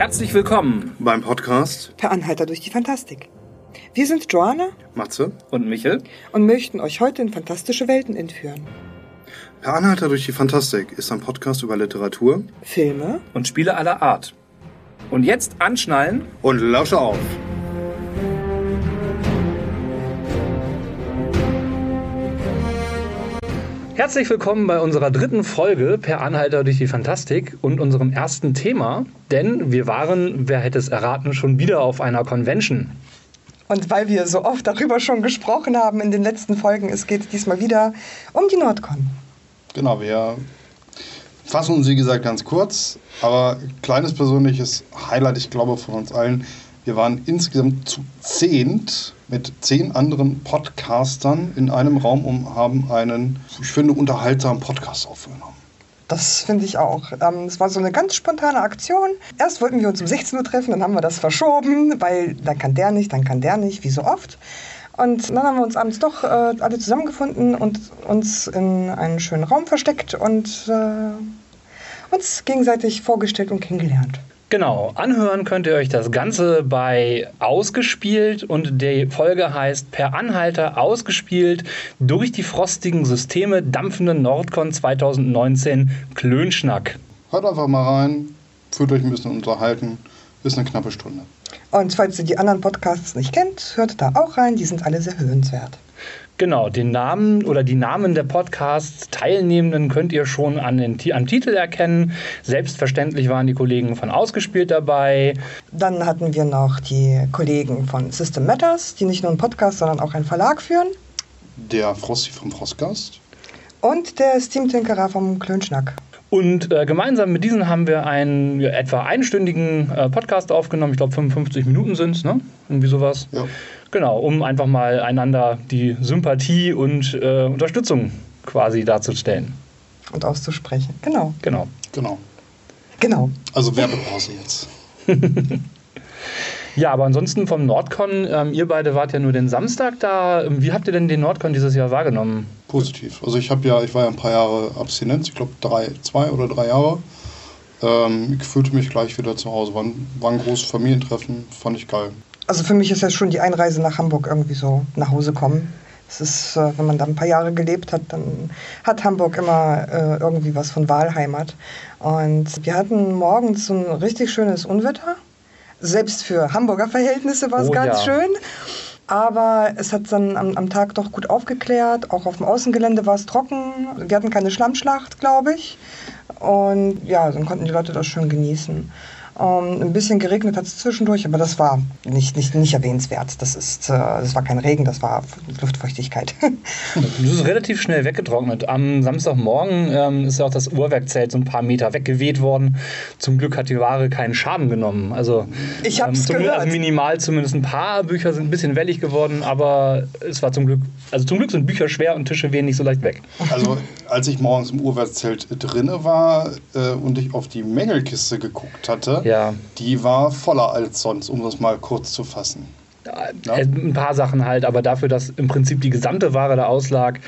Herzlich willkommen beim Podcast Per Anhalter durch die Fantastik. Wir sind Joanna Matze und Michel und möchten euch heute in fantastische Welten entführen. Per Anhalter durch die Fantastik ist ein Podcast über Literatur, Filme und Spiele aller Art. Und jetzt anschnallen und lausche auf. Herzlich willkommen bei unserer dritten Folge Per Anhalter durch die Fantastik und unserem ersten Thema, denn wir waren, wer hätte es erraten, schon wieder auf einer Convention. Und weil wir so oft darüber schon gesprochen haben in den letzten Folgen, es geht diesmal wieder um die Nordcon. Genau, wir fassen uns wie gesagt ganz kurz, aber kleines persönliches Highlight, ich glaube, von uns allen. Wir waren insgesamt zu zehnt mit zehn anderen Podcastern in einem Raum und haben einen, ich finde, unterhaltsamen Podcast aufgenommen. Das finde ich auch. Ähm, es war so eine ganz spontane Aktion. Erst wollten wir uns um 16 Uhr treffen, dann haben wir das verschoben, weil dann kann der nicht, dann kann der nicht, wie so oft. Und dann haben wir uns abends doch äh, alle zusammengefunden und uns in einen schönen Raum versteckt und äh, uns gegenseitig vorgestellt und kennengelernt. Genau, anhören könnt ihr euch das Ganze bei Ausgespielt und die Folge heißt Per Anhalter ausgespielt durch die frostigen Systeme dampfende Nordcon 2019 Klönschnack. Hört einfach mal rein, fühlt euch ein bisschen unterhalten, ist eine knappe Stunde. Und falls ihr die anderen Podcasts nicht kennt, hört da auch rein, die sind alle sehr hörenswert. Genau, den Namen oder die Namen der Podcast-Teilnehmenden könnt ihr schon an den, am Titel erkennen. Selbstverständlich waren die Kollegen von Ausgespielt dabei. Dann hatten wir noch die Kollegen von System Matters, die nicht nur einen Podcast, sondern auch einen Verlag führen. Der Frosty vom Frostgast. Und der Steam-Tinkerer vom Klönschnack. Und äh, gemeinsam mit diesen haben wir einen ja, etwa einstündigen äh, Podcast aufgenommen. Ich glaube, 55 Minuten sind es, ne? Irgendwie sowas. Ja. Genau, um einfach mal einander die Sympathie und äh, Unterstützung quasi darzustellen. Und auszusprechen. Genau. Genau. Genau. Genau. Also Werbepause jetzt. ja, aber ansonsten vom Nordcon, ähm, ihr beide wart ja nur den Samstag da. Wie habt ihr denn den Nordcon dieses Jahr wahrgenommen? Positiv. Also ich habe ja, ich war ja ein paar Jahre Abstinenz, ich glaube drei, zwei oder drei Jahre. Ähm, ich fühlte mich gleich wieder zu Hause. War ein, war ein großes Familientreffen, fand ich geil. Also für mich ist ja schon die Einreise nach Hamburg irgendwie so nach Hause kommen. Es ist, äh, wenn man da ein paar Jahre gelebt hat, dann hat Hamburg immer äh, irgendwie was von Wahlheimat. Und wir hatten morgens so ein richtig schönes Unwetter. Selbst für Hamburger Verhältnisse war es Oh ganz ja. schön. Aber es hat dann am, am Tag doch gut aufgeklärt. Auch auf dem Außengelände war es trocken. Wir hatten keine Schlammschlacht, glaube ich. Und ja, dann konnten die Leute das schön genießen. Ähm, ein bisschen geregnet hat es zwischendurch, aber das war nicht, nicht, nicht erwähnenswert. Das, ist, äh, das war kein Regen, das war Luftfeuchtigkeit. Das ist relativ schnell weggetrocknet. Am Samstagmorgen ähm, ist ja auch das Uhrwerkzelt so ein paar Meter weggeweht worden. Zum Glück hat die Ware keinen Schaden genommen. Also, Ich hab's zum, gehört. Also minimal zumindest ein paar Bücher sind ein bisschen wellig geworden, aber es war zum Glück, also zum Glück sind Bücher schwer und Tische wehen nicht so leicht weg. Also als ich morgens im Uhrwerkszelt drinne war äh, und ich auf die Mängelkiste geguckt hatte, Ja. Die war voller als sonst, um das mal kurz zu fassen. Ja. Äh, Ein paar Sachen halt, aber dafür, dass im Prinzip die gesamte Ware da auslag,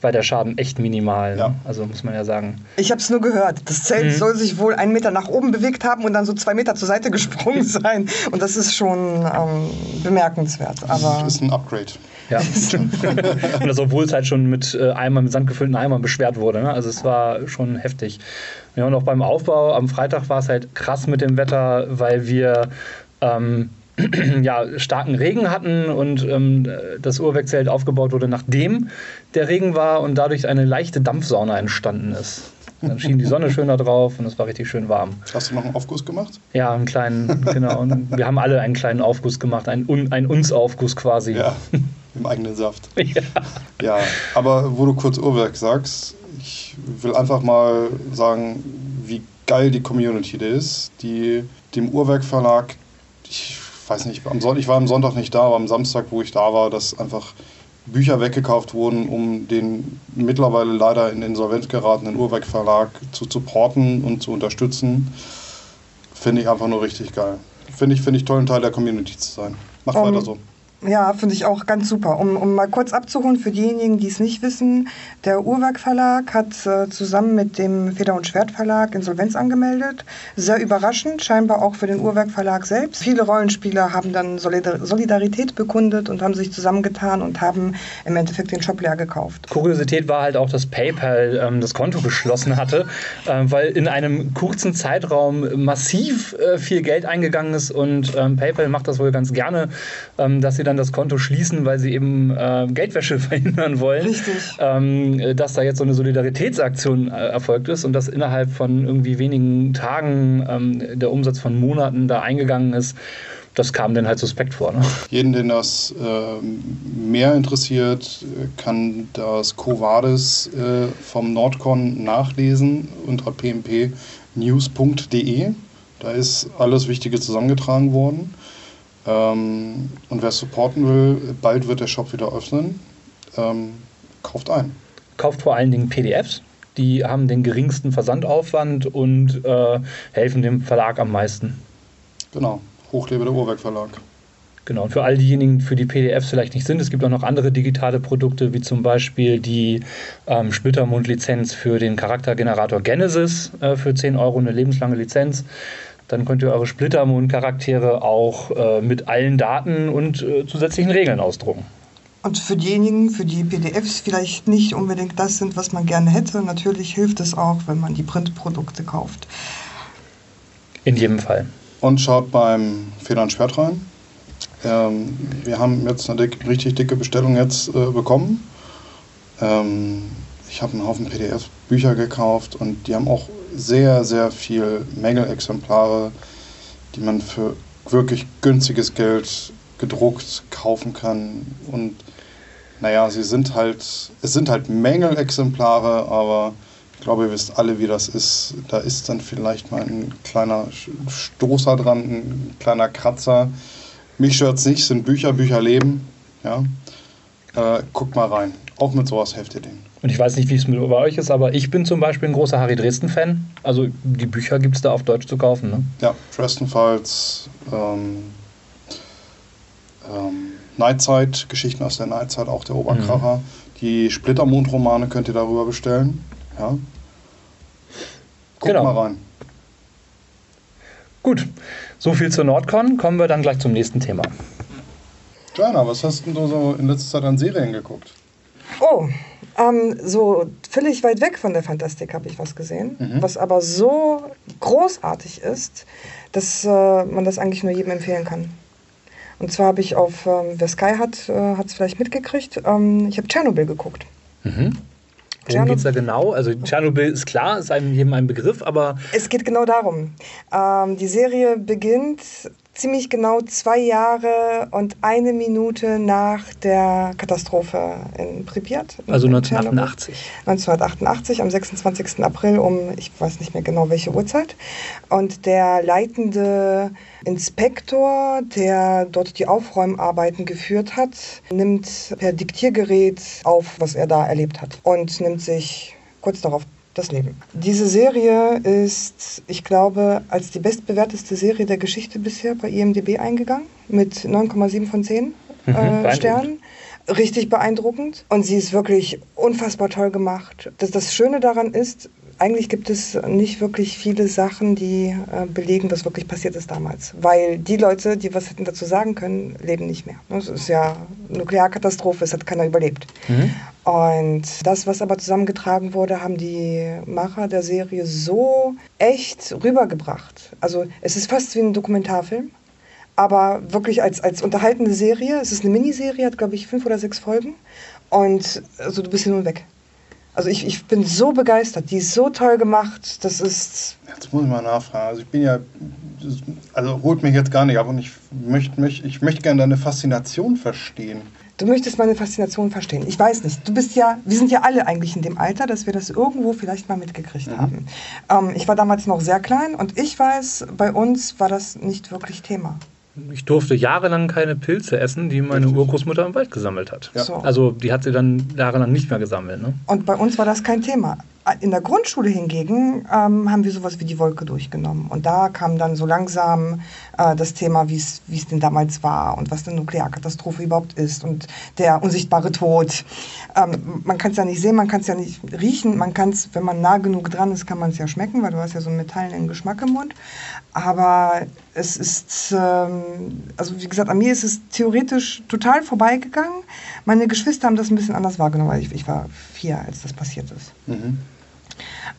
war der Schaden echt minimal. Ne? Ja. Also muss man ja sagen. Ich habe es nur gehört. Das Zelt Mhm. soll sich wohl einen Meter nach oben bewegt haben und dann so zwei Meter zur Seite gesprungen sein. Und das ist schon ähm, bemerkenswert. Aber Das ist ein Upgrade. Ja. und das, obwohl es halt schon mit äh, Eimern, mit sandgefüllten Eimern beschwert wurde. Ne? Also es war schon heftig. Ja, und auch beim Aufbau am Freitag war es halt krass mit dem Wetter, weil wir ähm, ja, starken Regen hatten und ähm, das Uhrwerkzelt aufgebaut wurde, nachdem der Regen war und dadurch eine leichte Dampfsauna entstanden ist. Dann schien die Sonne schön da drauf und es war richtig schön warm. Hast du noch einen Aufguss gemacht? Ja, einen kleinen, genau. Und wir haben alle einen kleinen Aufguss gemacht, einen, Un- einen Uns-Aufguss quasi. Ja, im eigenen Saft. Ja. Ja, aber wo du kurz Uhrwerk sagst, ich will einfach mal sagen, wie geil die Community da ist, die dem Uhrwerk Verlag, ich weiß nicht, am Son ich war am Sonntag nicht da, aber am Samstag, wo ich da war, dass einfach Bücher weggekauft wurden, um den mittlerweile leider in Insolvenz geratenen Uhrwerk Verlag zu supporten und zu unterstützen, finde ich einfach nur richtig geil. Finde ich, finde ich toll, ein Teil der Community zu sein. Macht Um, weiter so. Ja, finde ich auch ganz super. Um, um mal kurz abzuholen für diejenigen, die es nicht wissen, der Uhrwerk Verlag hat äh, zusammen mit dem Feder- und Schwert Verlag Insolvenz angemeldet. Sehr überraschend, scheinbar auch für den Uhrwerk Verlag selbst. Viele Rollenspieler haben dann Solidar Solidarität bekundet und haben sich zusammengetan und haben im Endeffekt den Shop leer gekauft. Kuriosität war halt auch, dass PayPal ähm, das Konto geschlossen hatte, äh, weil in einem kurzen Zeitraum massiv äh, viel Geld eingegangen ist und ähm, PayPal macht das wohl ganz gerne, ähm, dass sie dann das Konto schließen, weil sie eben äh, Geldwäsche verhindern wollen. Richtig. Ähm, dass da jetzt so eine Solidaritätsaktion äh, erfolgt ist und dass innerhalb von irgendwie wenigen Tagen ähm, der Umsatz von Monaten da eingegangen ist. Das kam dann halt suspekt vor. Ne? Jeden, den das äh, mehr interessiert, kann das Covades äh, vom Nordcon nachlesen unter pmpnews.de. Da ist alles Wichtige zusammengetragen worden. Ähm, und wer supporten will, bald wird der Shop wieder öffnen. Ähm, kauft ein. Kauft vor allen Dingen PDFs. Die haben den geringsten Versandaufwand und äh, helfen dem Verlag am meisten. Genau. Hochlebe der Uhrwerk Verlag. Genau, und für all diejenigen, für die PDFs vielleicht nicht sind, es gibt auch noch andere digitale Produkte, wie zum Beispiel die ähm, Splittermund-Lizenz für den Charaktergenerator Genesis äh, für 10 Euro, eine lebenslange Lizenz. Dann könnt ihr eure Splittermond-Charaktere auch äh, mit allen Daten und äh, zusätzlichen Regeln ausdrucken. Und für diejenigen, für die PDFs vielleicht nicht unbedingt das sind, was man gerne hätte, natürlich hilft es auch, wenn man die Printprodukte kauft. In jedem Fall. Und schaut beim Feder und Schwert rein. Ähm, wir haben jetzt eine dick, richtig dicke Bestellung jetzt äh, bekommen. Ähm, ich habe einen Haufen PDF-Bücher gekauft und die haben auch sehr, sehr viel Mängelexemplare, die man für wirklich günstiges Geld gedruckt kaufen kann. Und naja, sie sind halt, es sind halt Mängelexemplare, aber ich glaube, ihr wisst alle, wie das ist. Da ist dann vielleicht mal ein kleiner Stoßer dran, ein kleiner Kratzer. Mich stört's nicht, sind Bücher, Bücher leben. Ja. Äh, guckt mal rein. Auch mit sowas helft ihr denen. Und ich weiß nicht, wie es bei euch ist, aber ich bin zum Beispiel ein großer Harry Dresden-Fan. Also die Bücher gibt es da auf Deutsch zu kaufen. Ne? Ja, Dresden Files, ähm, ähm, Nightside, Geschichten aus der Nightside, auch der Oberkracher. Mhm. Die Splittermond-Romane könnt ihr darüber bestellen. Ja. Guckt Genau. mal rein. Gut, so viel zur Nordcon. Kommen wir dann gleich zum nächsten Thema. Joanna, was hast denn du so in letzter Zeit an Serien geguckt? Oh, ähm, so völlig weit weg von der Fantastik habe ich was gesehen, Mhm. was aber so großartig ist, dass äh, man das eigentlich nur jedem empfehlen kann. Und zwar habe ich auf, ähm, wer Sky hat, äh, hat es vielleicht mitgekriegt, ähm, ich habe Tschernobyl geguckt. Mhm. Worum geht es da genau? Also Tschernobyl ist klar, ist einem jedem ein Begriff, aber Es geht genau darum. Ähm, die Serie beginnt ziemlich genau zwei Jahre und eine Minute nach der Katastrophe in Pripyat. in- also in 1988. 1988, am 26. April um, ich weiß nicht mehr genau welche Uhrzeit. Und der leitende Inspektor, der dort die Aufräumarbeiten geführt hat, nimmt per Diktiergerät auf, was er da erlebt hat und nimmt sich kurz darauf das Leben. Diese Serie ist, ich glaube, als die bestbewerteste Serie der Geschichte bisher bei IMDb eingegangen, mit 9,7 von 10 Mhm, äh. Sternen richtig beeindruckend und sie ist wirklich unfassbar toll gemacht. Das, das Schöne daran ist, eigentlich gibt es nicht wirklich viele Sachen, die äh, belegen, was wirklich passiert ist damals. Weil die Leute, die was hätten dazu sagen können, leben nicht mehr. Es ist ja Nuklearkatastrophe, es hat keiner überlebt. Mhm. Und das, was aber zusammengetragen wurde, haben die Macher der Serie so echt rübergebracht. Also es ist fast wie ein Dokumentarfilm, aber wirklich als, als unterhaltende Serie. Es ist eine Miniserie, hat glaube ich fünf oder sechs Folgen. Und also du bist hin und weg. Also ich, ich bin so begeistert, die ist so toll gemacht, das ist... Jetzt muss ich mal nachfragen. Also ich bin ja, also holt mich jetzt gar nicht ab und ich möchte, möchte, ich möchte gerne deine Faszination verstehen. Du möchtest meine Faszination verstehen. Ich weiß nicht. Du bist ja, wir sind ja alle eigentlich in dem Alter, dass wir das irgendwo vielleicht mal mitgekriegt haben. Ähm, ich war damals noch sehr klein und ich weiß, bei uns war das nicht wirklich Thema. Ich durfte jahrelang keine Pilze essen, die meine Richtig. Urgroßmutter im Wald gesammelt hat. Ja. So. Also die hat sie dann jahrelang nicht mehr gesammelt. Ne? Und bei uns war das kein Thema. In der Grundschule hingegen ähm, haben wir sowas wie die Wolke durchgenommen. Und da kam dann so langsam äh, das Thema, wie es denn damals war und was eine Nuklearkatastrophe überhaupt ist und der unsichtbare Tod. Ähm, man kann es ja nicht sehen, man kann es ja nicht riechen, man kann es, wenn man nah genug dran ist, kann man es ja schmecken, weil du hast ja so einen metallenen Geschmack im Mund. Aber es ist, ähm, also wie gesagt, an mir ist es theoretisch total vorbeigegangen. Meine Geschwister haben das ein bisschen anders wahrgenommen, weil ich, ich war vier, als das passiert ist. Mhm.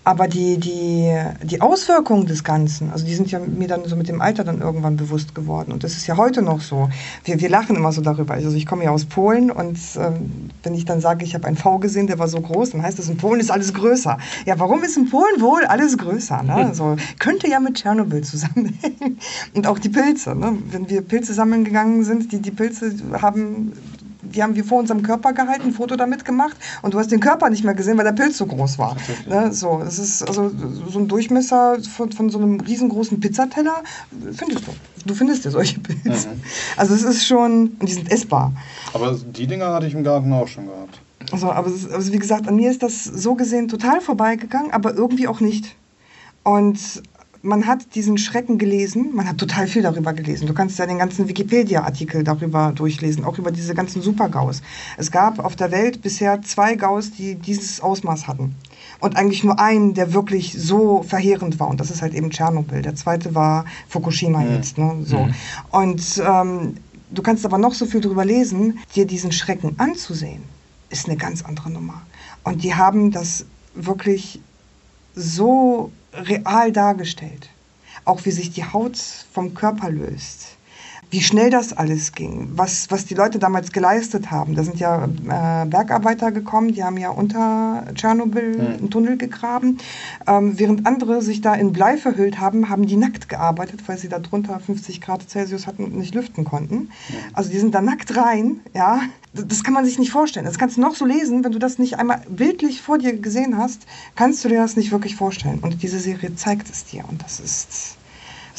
Aber die, die, die Auswirkungen des Ganzen, also die sind ja mir dann so mit dem Alter dann irgendwann bewusst geworden. Und das ist ja heute noch so. Wir, wir lachen immer so darüber. Also ich komme ja aus Polen und ähm, wenn ich dann sage, ich habe einen V gesehen, der war so groß, dann heißt das, in Polen ist alles größer. Ja, warum ist in Polen wohl alles größer? Ne? Also, könnte ja mit Tschernobyl zusammenhängen. Und auch die Pilze. Ne? Wenn wir Pilze sammeln gegangen sind, die, die Pilze haben die haben wir vor unserem Körper gehalten, ein Foto damit gemacht und du hast den Körper nicht mehr gesehen, weil der Pilz so groß war. Ne? So, es ist also so ein Durchmesser von, von so einem riesengroßen Pizzateller, findest du. Du findest ja solche Pilze. Mhm. Also es ist schon, die sind essbar. Aber die Dinger hatte ich im Garten auch schon gehabt. Also, aber ist, also wie gesagt, an mir ist das so gesehen total vorbeigegangen, aber irgendwie auch nicht. Und man hat diesen Schrecken gelesen, man hat total viel darüber gelesen. Du kannst ja den ganzen Wikipedia-Artikel darüber durchlesen, auch über diese ganzen Super-GAUs. Es gab auf der Welt bisher zwei GAUs, die dieses Ausmaß hatten. Und eigentlich nur einen, der wirklich so verheerend war. Und das ist halt eben Tschernobyl. Der zweite war Fukushima mhm. jetzt. Ne? So. Mhm. Und ähm, du kannst aber noch so viel darüber lesen, dir diesen Schrecken anzusehen, ist eine ganz andere Nummer. Und die haben das wirklich so real dargestellt. Auch wie sich die Haut vom Körper löst. Wie schnell das alles ging, was, was die Leute damals geleistet haben. Da sind ja äh, Bergarbeiter gekommen, die haben ja unter Tschernobyl mhm. einen Tunnel gegraben. Ähm, während andere sich da in Blei verhüllt haben, haben die nackt gearbeitet, weil sie da drunter 50 Grad Celsius hatten und nicht lüften konnten. Mhm. Also die sind da nackt rein, ja, das kann man sich nicht vorstellen. Das kannst du noch so lesen, wenn du das nicht einmal bildlich vor dir gesehen hast, kannst du dir das nicht wirklich vorstellen. Und diese Serie zeigt es dir. Und das ist,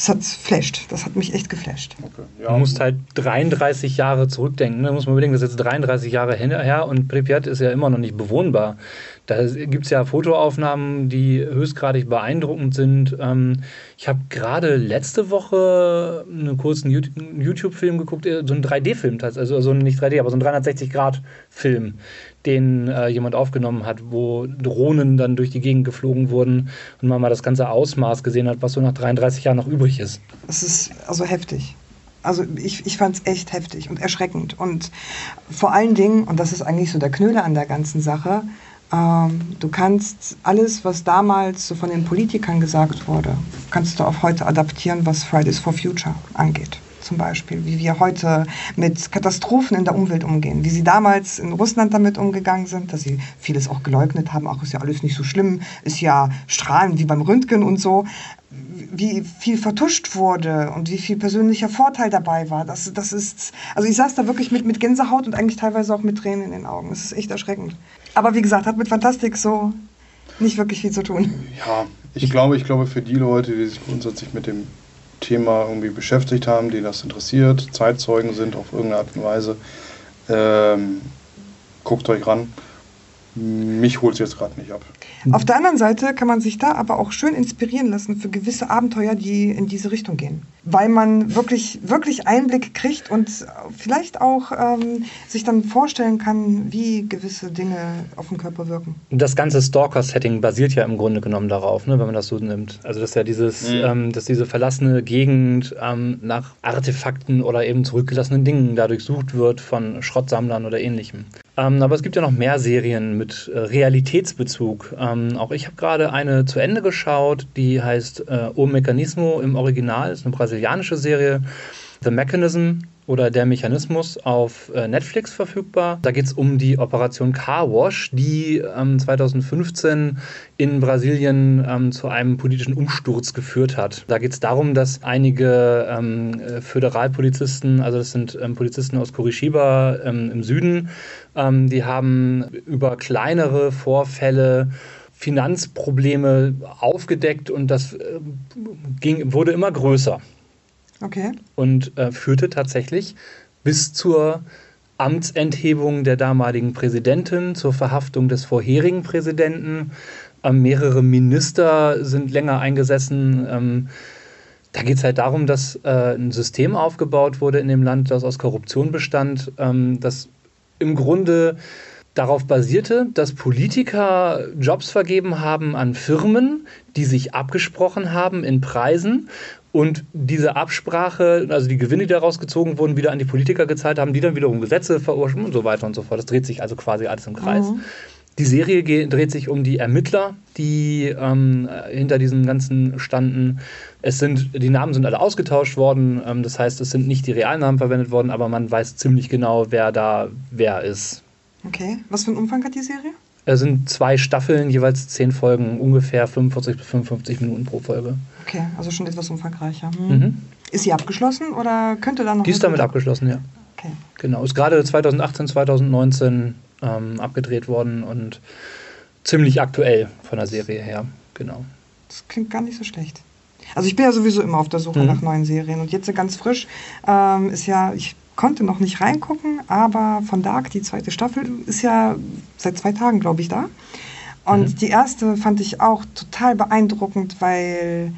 das hat flasht. Das hat mich echt geflasht. Okay. Ja. Du musst halt 33 Jahre zurückdenken. Da ne? muss man überlegen, das ist jetzt 33 Jahre her und Pripyat ist ja immer noch nicht bewohnbar. Da gibt es ja Fotoaufnahmen, die höchstgradig beeindruckend sind. Ähm, ich habe gerade letzte Woche einen kurzen YouTube-Film geguckt, äh, so einen 3D-Film, also, also nicht 3D, aber so einen 360-Grad-Film, den äh, jemand aufgenommen hat, wo Drohnen dann durch die Gegend geflogen wurden und man mal das ganze Ausmaß gesehen hat, was so nach 33 Jahren noch übrig ist. Das ist also heftig. Also ich, ich fand es echt heftig und erschreckend. Und vor allen Dingen, und das ist eigentlich so der Knödel an der ganzen Sache, ähm, du kannst alles, was damals so von den Politikern gesagt wurde, kannst du auf heute adaptieren, was Fridays for Future angeht. Zum Beispiel, wie wir heute mit Katastrophen in der Umwelt umgehen, wie sie damals in Russland damit umgegangen sind, dass sie vieles auch geleugnet haben, ach, ist ja alles nicht so schlimm, ist ja strahlend wie beim Röntgen und so wie viel vertuscht wurde und wie viel persönlicher Vorteil dabei war. Das, das ist, also ich saß da wirklich mit, mit Gänsehaut und eigentlich teilweise auch mit Tränen in den Augen. Das ist echt erschreckend. Aber wie gesagt, hat mit Fantastik so nicht wirklich viel zu tun. Ja, ich glaube, ich glaube für die Leute, die sich grundsätzlich mit dem Thema irgendwie beschäftigt haben, die das interessiert, Zeitzeugen sind auf irgendeine Art und Weise, ähm, guckt euch ran mich holt es jetzt gerade nicht ab. Auf der anderen Seite kann man sich da aber auch schön inspirieren lassen für gewisse Abenteuer, die in diese Richtung gehen. Weil man wirklich, wirklich Einblick kriegt und vielleicht auch ähm, sich dann vorstellen kann, wie gewisse Dinge auf den Körper wirken. Das ganze Stalker-Setting basiert ja im Grunde genommen darauf, ne, wenn man das so nimmt. Also dass ja dieses, mhm. ähm, dass diese verlassene Gegend ähm, nach Artefakten oder eben zurückgelassenen Dingen dadurch sucht wird von Schrottsammlern oder ähnlichem. Ähm, aber es gibt ja noch mehr Serien mit äh, Realitätsbezug. Ähm, auch ich habe gerade eine zu Ende geschaut, die heißt äh, O Mecanismo im Original, ist eine brasilianische Serie. The Mechanism oder Der Mechanismus auf äh, Netflix verfügbar. Da geht es um die Operation Car Wash, die ähm, 2015 in Brasilien ähm, zu einem politischen Umsturz geführt hat. Da geht es darum, dass einige ähm, äh, Föderalpolizisten, also das sind ähm, Polizisten aus Curitiba ähm, im Süden, ähm, die haben über kleinere Vorfälle Finanzprobleme aufgedeckt und das äh, ging, wurde immer größer. Okay. Und äh, führte tatsächlich bis zur Amtsenthebung der damaligen Präsidentin, zur Verhaftung des vorherigen Präsidenten Ähm, mehrere Minister sind länger eingesessen. Ähm, da geht es halt darum, dass äh, ein System aufgebaut wurde in dem Land, das aus Korruption bestand, ähm, das im Grunde darauf basierte, dass Politiker Jobs vergeben haben an Firmen, die sich abgesprochen haben in Preisen und diese Absprache, also die Gewinne, die daraus gezogen wurden, wieder an die Politiker gezahlt haben, die dann wiederum Gesetze verursachen und so weiter und so fort. Das dreht sich also quasi alles im Kreis. Mhm. Die Serie dreht sich um die Ermittler, die ähm, hinter diesem Ganzen standen. Es sind, die Namen sind alle ausgetauscht worden. Ähm, das heißt, es sind nicht die realen Namen verwendet worden, aber man weiß ziemlich genau, wer da wer ist. Okay. Was für einen Umfang hat die Serie? Es sind zwei Staffeln, jeweils zehn Folgen, ungefähr 45 bis 55 Minuten pro Folge. Okay, also schon etwas umfangreicher. Hm. Mhm. Ist sie abgeschlossen oder könnte da noch. Die ist damit abgeschlossen, ja. Okay. Genau, ist gerade 2018, 2019 ähm, abgedreht worden und ziemlich aktuell von der Serie her. Genau. Das klingt gar nicht so schlecht. Also ich bin ja sowieso immer auf der Suche mhm. nach neuen Serien und jetzt ganz frisch ähm, ist ja, ich konnte noch nicht reingucken, aber von Dark, die zweite Staffel, ist ja seit zwei Tagen, glaube ich, da. Und mhm. die erste fand ich auch total beeindruckend, weil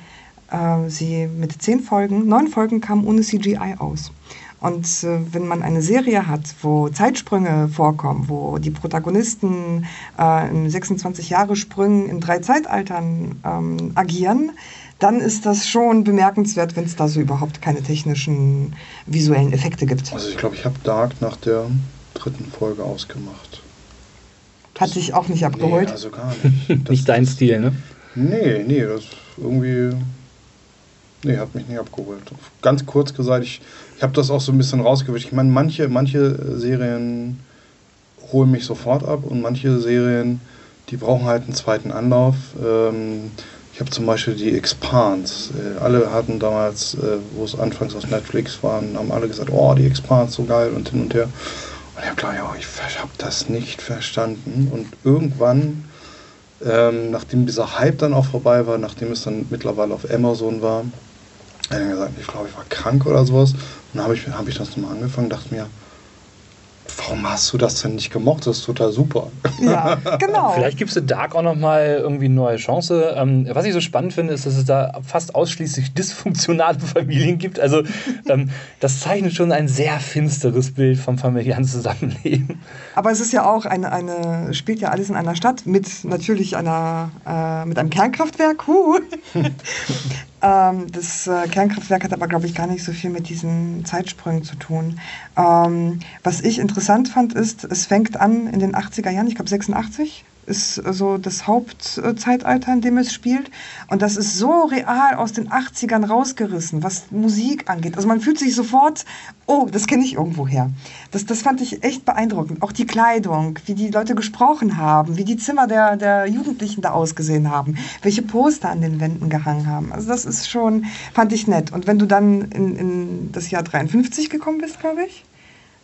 äh, sie mit zehn Folgen, neun Folgen kam ohne CGI aus. Und äh, wenn man eine Serie hat, wo Zeitsprünge vorkommen, wo die Protagonisten äh, in 26 Jahre Sprüngen in drei Zeitaltern ähm, agieren, dann ist das schon bemerkenswert, wenn es da so überhaupt keine technischen visuellen Effekte gibt. Also ich glaube, ich habe Dark nach der dritten Folge ausgemacht. Hat dich auch nicht abgeholt? Nee, also gar nicht. nicht dein Stil, ne? Nee, nee, das irgendwie Nee, hat mich nicht abgeholt. Ganz kurz gesagt, ich, ich habe das auch so ein bisschen rausgewischt. Ich meine, manche, manche Serien holen mich sofort ab und manche Serien, die brauchen halt einen zweiten Anlauf. Ähm, ich habe zum Beispiel die Expanse. Äh, alle hatten damals, äh, wo es anfangs auf Netflix waren, haben alle gesagt, oh, die Expanse, so geil und hin und her. Und ich habe gedacht, ja, ich habe das nicht verstanden. Und irgendwann, ähm, nachdem dieser Hype dann auch vorbei war, nachdem es dann mittlerweile auf Amazon war, er gesagt, ich glaube, ich war krank oder sowas. Und dann habe ich, hab ich das nochmal angefangen, dachte mir, warum hast du das denn nicht gemocht? Das ist total super. Ja, genau. Vielleicht gibst du Dark auch nochmal irgendwie eine neue Chance. Ähm, was ich so spannend finde, ist, dass es da fast ausschließlich dysfunktionale Familien gibt. Also ähm, das zeichnet schon ein sehr finsteres Bild vom familiären Zusammenleben. Aber es ist ja auch eine, eine spielt ja alles in einer Stadt mit natürlich einer, äh, mit einem Kernkraftwerk. Huh. Ähm, das äh, Kernkraftwerk hat aber, glaube ich, gar nicht so viel mit diesen Zeitsprüngen zu tun. Ähm, was ich interessant fand, ist, es fängt an in den 80er Jahren, ich glaube 86, ist so das Hauptzeitalter, in dem es spielt. Und das ist so real aus den 80ern rausgerissen, was Musik angeht. Also man fühlt sich sofort, oh, das kenne ich irgendwo her. Das, das fand ich echt beeindruckend. Auch die Kleidung, wie die Leute gesprochen haben, wie die Zimmer der, der Jugendlichen da ausgesehen haben, welche Poster an den Wänden gehangen haben. Also das ist schon, fand ich nett. Und wenn du dann in, in das Jahr 53 gekommen bist, glaube ich,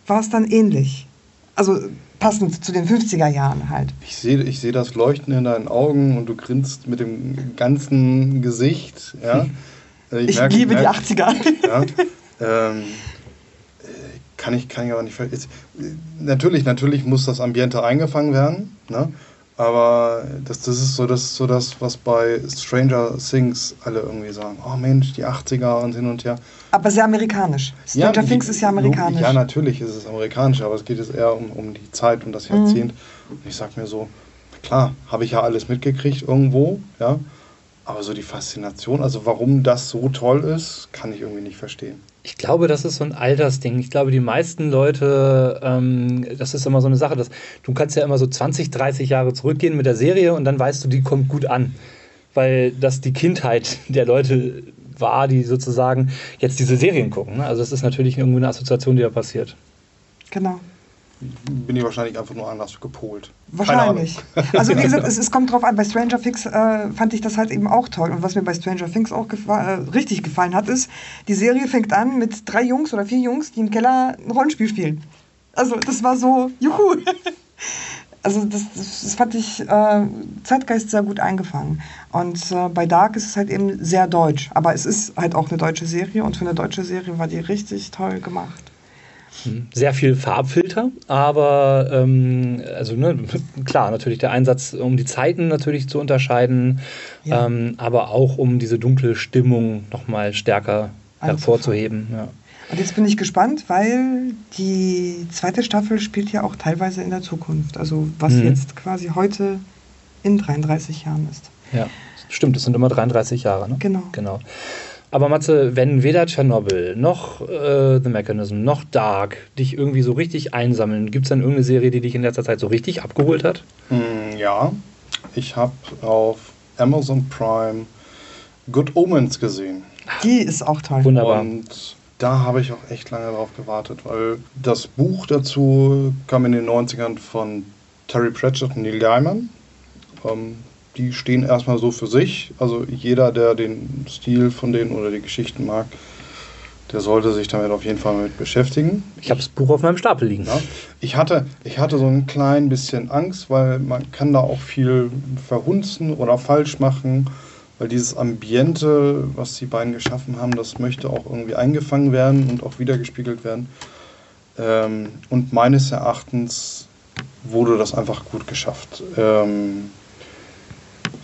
war es dann ähnlich. Also passend zu den 50er Jahren halt. Ich sehe ich seh das Leuchten in deinen Augen und du grinst mit dem ganzen Gesicht. Ja? Ich, ich merke, liebe merke, die 80er. Ja, ähm, kann ich, kann ich aber nicht. Ist, natürlich, natürlich muss das Ambiente eingefangen werden. Ne? Aber das, das ist so das, so das, was bei Stranger Things alle irgendwie sagen. Oh Mensch, die 80er und hin und her. Aber sehr amerikanisch. Stranger ja, Things ist ja amerikanisch. Ja, natürlich ist es amerikanisch, aber es geht jetzt eher um, um die Zeit, um das Jahrzehnt. Mhm. Und ich sag mir so, klar, habe ich ja alles mitgekriegt irgendwo, ja. Aber so die Faszination, also warum das so toll ist, kann ich irgendwie nicht verstehen. Ich glaube, das ist so ein Altersding. Ich glaube, die meisten Leute, ähm, das ist immer so eine Sache, dass du kannst ja immer so 20, 30 Jahre zurückgehen mit der Serie und dann weißt du, die kommt gut an. Weil das die Kindheit der Leute war, die sozusagen jetzt diese Serien gucken. Ne? Also das ist natürlich irgendwie eine Assoziation, die da passiert. Genau bin ich wahrscheinlich einfach nur anders gepolt. Wahrscheinlich. Also wie gesagt, es, es, kommt drauf an, bei Stranger Things äh, fand ich das halt eben auch toll. Und was mir bei Stranger Things auch gefa äh, richtig gefallen hat, ist, die Serie fängt an mit drei Jungs oder vier Jungs, die im Keller ein Rollenspiel spielen. Also das war so, juhu. Also das, das fand ich äh, Zeitgeist sehr gut eingefangen. Und äh, bei Dark ist es halt eben sehr deutsch. Aber es ist halt auch eine deutsche Serie und für eine deutsche Serie war die richtig toll gemacht. Sehr viel Farbfilter, aber ähm, also ne, klar, natürlich der Einsatz, um die Zeiten natürlich zu unterscheiden, Ja. ähm, aber auch um diese dunkle Stimmung nochmal stärker hervorzuheben. Ja. Und jetzt bin ich gespannt, weil die zweite Staffel spielt ja auch teilweise in der Zukunft. Also was Mhm. jetzt quasi heute in 33 Jahren ist. ja, stimmt, es sind immer 33 Jahre. Ne? Genau. genau. Aber Matze, wenn weder Tschernobyl noch äh, The Mechanism noch Dark dich irgendwie so richtig einsammeln, gibt es dann irgendeine Serie, die dich in letzter Zeit so richtig abgeholt hat? Mm, Ja, ich habe auf Amazon Prime Good Omens gesehen. Die ist auch toll. Wunderbar. Und da habe ich auch echt lange drauf gewartet, weil das Buch dazu kam in den 90ern von Terry Pratchett und Neil Gaiman. Ähm, die stehen erstmal so für sich. Also jeder, der den Stil von denen oder die Geschichten mag, der sollte sich damit auf jeden Fall mit beschäftigen. Ich habe das Buch auf meinem Stapel liegen. Ja, ich, hatte, ich hatte so ein klein bisschen Angst, weil man kann da auch viel verhunzen oder falsch machen, weil dieses Ambiente, was die beiden geschaffen haben, das möchte auch irgendwie eingefangen werden und auch wiedergespiegelt werden. Ähm, und meines Erachtens wurde das einfach gut geschafft. Ähm,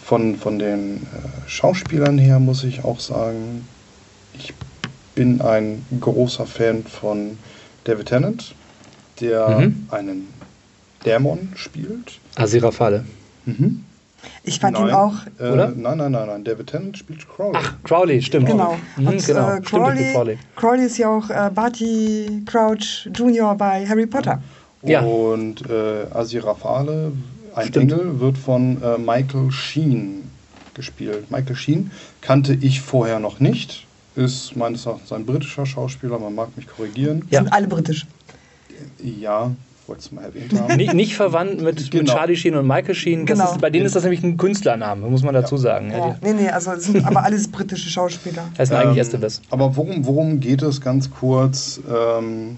von, von den äh, Schauspielern her muss ich auch sagen, ich bin ein großer Fan von David Tennant, der Mhm. einen Dämon spielt. Asirafale. Mhm. Ich fand Nein, ihn auch. Äh, Oder? Nein, nein, nein, nein. David Tennant spielt Crowley. Ach, Crowley, stimmt. Genau. Mhm, Und genau. äh, Stimmt, Crowley, mit Crowley. Crowley ist ja auch äh, Barty Crouch Jr. bei Harry Potter. Ja. Und äh, Aziraphale, ein Stimmt. Engel, wird von äh, Michael Sheen gespielt. Michael Sheen kannte ich vorher noch nicht. Ist meines Erachtens ein britischer Schauspieler, man mag mich korrigieren. Ja. Sind alle britisch. Ja, wollte es mal erwähnt haben. Nicht, nicht verwandt mit, mit Genau. Charlie Sheen und Michael Sheen. Das Genau. ist, bei denen ist das nämlich ein Künstlername, muss man dazu sagen. Ja. Ja. Nee, nee, also es sind aber alles britische Schauspieler. heißen eigentlich Ähm, Esteves. Aber worum, worum geht es ganz kurz? Ähm,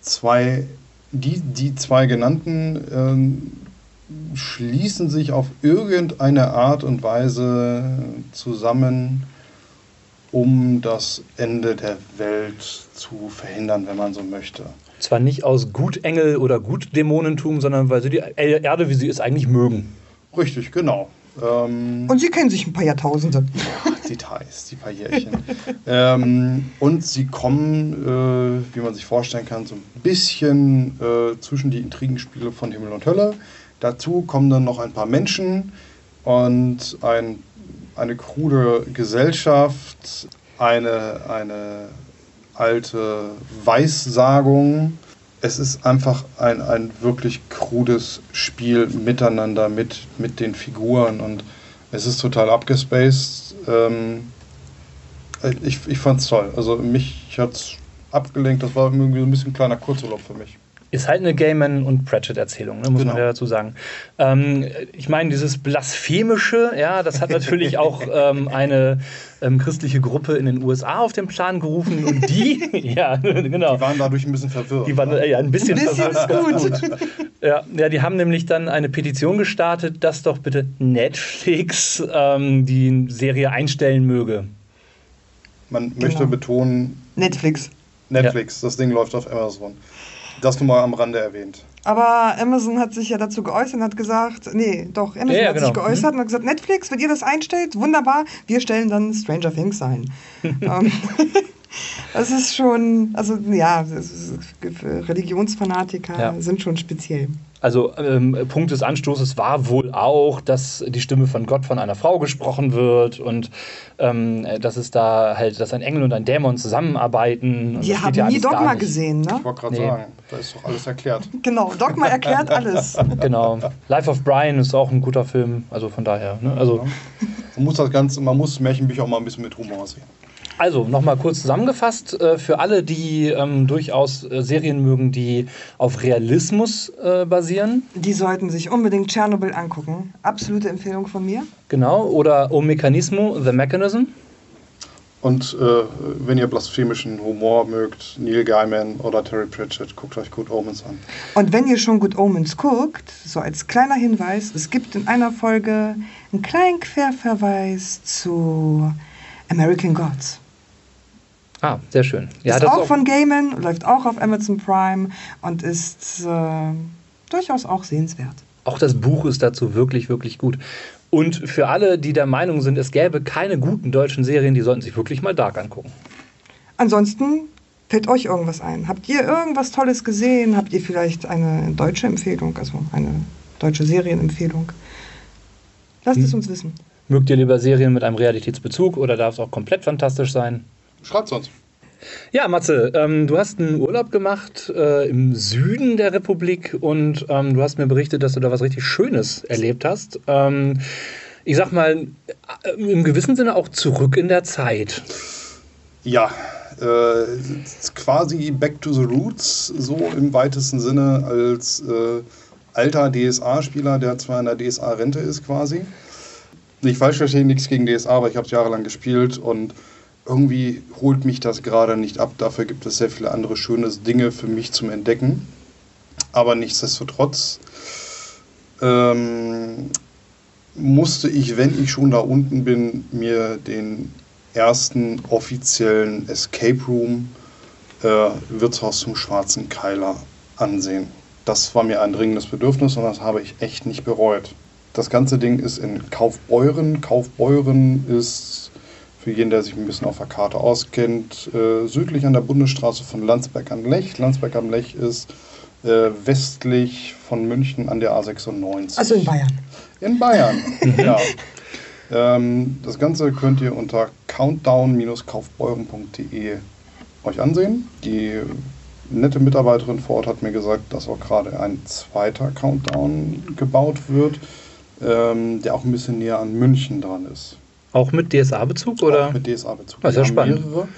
zwei, die, die zwei genannten ähm, schließen sich auf irgendeine Art und Weise zusammen, um das Ende der Welt zu verhindern, wenn man so möchte. Zwar nicht aus Gutengel oder Gutdämonentum, sondern weil sie die Erde, wie sie ist, eigentlich mögen. Richtig, genau. Ähm, Und sie kennen sich ein paar Jahrtausende. Details, die paar Jährchen. ähm, und sie kommen, äh, wie man sich vorstellen kann, so ein bisschen äh, zwischen die Intrigenspiele von Himmel und Hölle. Dazu kommen dann noch ein paar Menschen und ein, eine krude Gesellschaft, eine, eine alte Weissagung. Es ist einfach ein, ein wirklich krudes Spiel miteinander mit, mit den Figuren und es ist total abgespaced. Ähm, ich ich fand es toll. Also mich hat es abgelenkt. Das war irgendwie so ein bisschen ein kleiner Kurzurlaub für mich. Ist halt eine Gaiman und Pratchett-Erzählung, ne, muss man Genau. ja dazu sagen. Ähm, ich meine, dieses Blasphemische, ja, das hat natürlich auch ähm, eine ähm, christliche Gruppe in den USA auf den Plan gerufen und die, ja, genau. Die waren dadurch ein bisschen verwirrt. Die waren äh, ja, ein bisschen, Ein bisschen verwirrt. ist gut. Ja, ja, die haben nämlich dann eine Petition gestartet, dass doch bitte Netflix ähm, die Serie einstellen möge. Man möchte Genau. betonen, Netflix. Netflix, das Ding läuft auf Amazon. Das nur mal am Rande erwähnt. Aber Amazon hat sich ja dazu geäußert und hat gesagt, nee, doch, Amazon Ja, ja, hat genau. sich geäußert und hat gesagt, Netflix, wenn ihr das einstellt, wunderbar, wir stellen dann Stranger Things ein. Ähm, das ist schon, also ja, Religionsfanatiker Ja. sind schon speziell. Also ähm, Punkt des Anstoßes war wohl auch, dass die Stimme von Gott von einer Frau gesprochen wird und ähm, dass es da halt, dass ein Engel und ein Dämon zusammenarbeiten. Und Wir haben ja nie Dogma gesehen, ne? Ich wollte gerade Nee. sagen, da ist doch alles erklärt. Genau, Dogma erklärt alles. Genau. Life of Brian ist auch ein guter Film, also von daher. Ne? Also, Man muss das Ganze, man muss Märchenbücher auch mal ein bisschen mit Humor sehen. Also nochmal kurz zusammengefasst, äh, für alle, die ähm, durchaus äh, Serien mögen, die auf Realismus äh, basieren, Die sollten sich unbedingt Tschernobyl angucken. Absolute Empfehlung von mir. genau, oder O Mechanismo, The Mechanism. Und äh, wenn ihr blasphemischen Humor mögt, Neil Gaiman oder Terry Pratchett, guckt euch Good Omens an. Und wenn ihr schon Good Omens guckt, so als kleiner Hinweis, es gibt in einer Folge einen kleinen Querverweis zu American Gods. Ah, sehr schön. Ja, ist auch, auch von Gaiman, läuft auch auf Amazon Prime und ist äh, durchaus auch sehenswert. Auch das Buch ist dazu wirklich, wirklich gut. Und für alle, die der Meinung sind, es gäbe keine guten deutschen Serien, die sollten sich wirklich mal Dark angucken. Ansonsten fällt euch irgendwas ein. Habt ihr irgendwas Tolles gesehen? Habt ihr vielleicht eine deutsche Empfehlung, also eine deutsche Serienempfehlung? Lasst hm. es uns wissen. Mögt ihr lieber Serien mit einem Realitätsbezug oder darf es auch komplett fantastisch sein? Schreibt uns. Ja, Matze, ähm, du hast einen Urlaub gemacht äh, im Süden der Republik und ähm, du hast mir berichtet, dass du da was richtig Schönes erlebt hast. Ähm, ich sag mal, äh, im gewissen Sinne auch zurück in der Zeit. Ja, äh, quasi back to the roots, so im weitesten Sinne als äh, alter DSA-Spieler, der zwar in der DSA-Rente ist quasi. Nicht falsch verstehen, nichts gegen DSA, aber ich habe es jahrelang gespielt und irgendwie holt mich das gerade nicht ab. Dafür gibt es sehr viele andere schöne Dinge für mich zum Entdecken. Aber nichtsdestotrotz ähm, musste ich, wenn ich schon da unten bin, mir den ersten offiziellen Escape Room äh, Wirtshaus zum Schwarzen Keiler ansehen. Das war mir ein dringendes Bedürfnis und das habe ich echt nicht bereut. Das ganze Ding ist in Kaufbeuren. Kaufbeuren ist für jeden, der sich ein bisschen auf der Karte auskennt, äh, südlich an der Bundesstraße von Landsberg am Lech. Landsberg am Lech ist äh, westlich von München an der A96. Also in Bayern. In Bayern, ja. Ähm, das Ganze könnt ihr unter countdown-kaufbeuren.de euch ansehen. Die nette Mitarbeiterin vor Ort hat mir gesagt, dass auch gerade ein zweiter Countdown gebaut wird, ähm, der auch ein bisschen näher an München dran ist. Auch mit DSA-Bezug oder? Auch mit DSA-Bezug. Das ist ja spannend. Mehrere.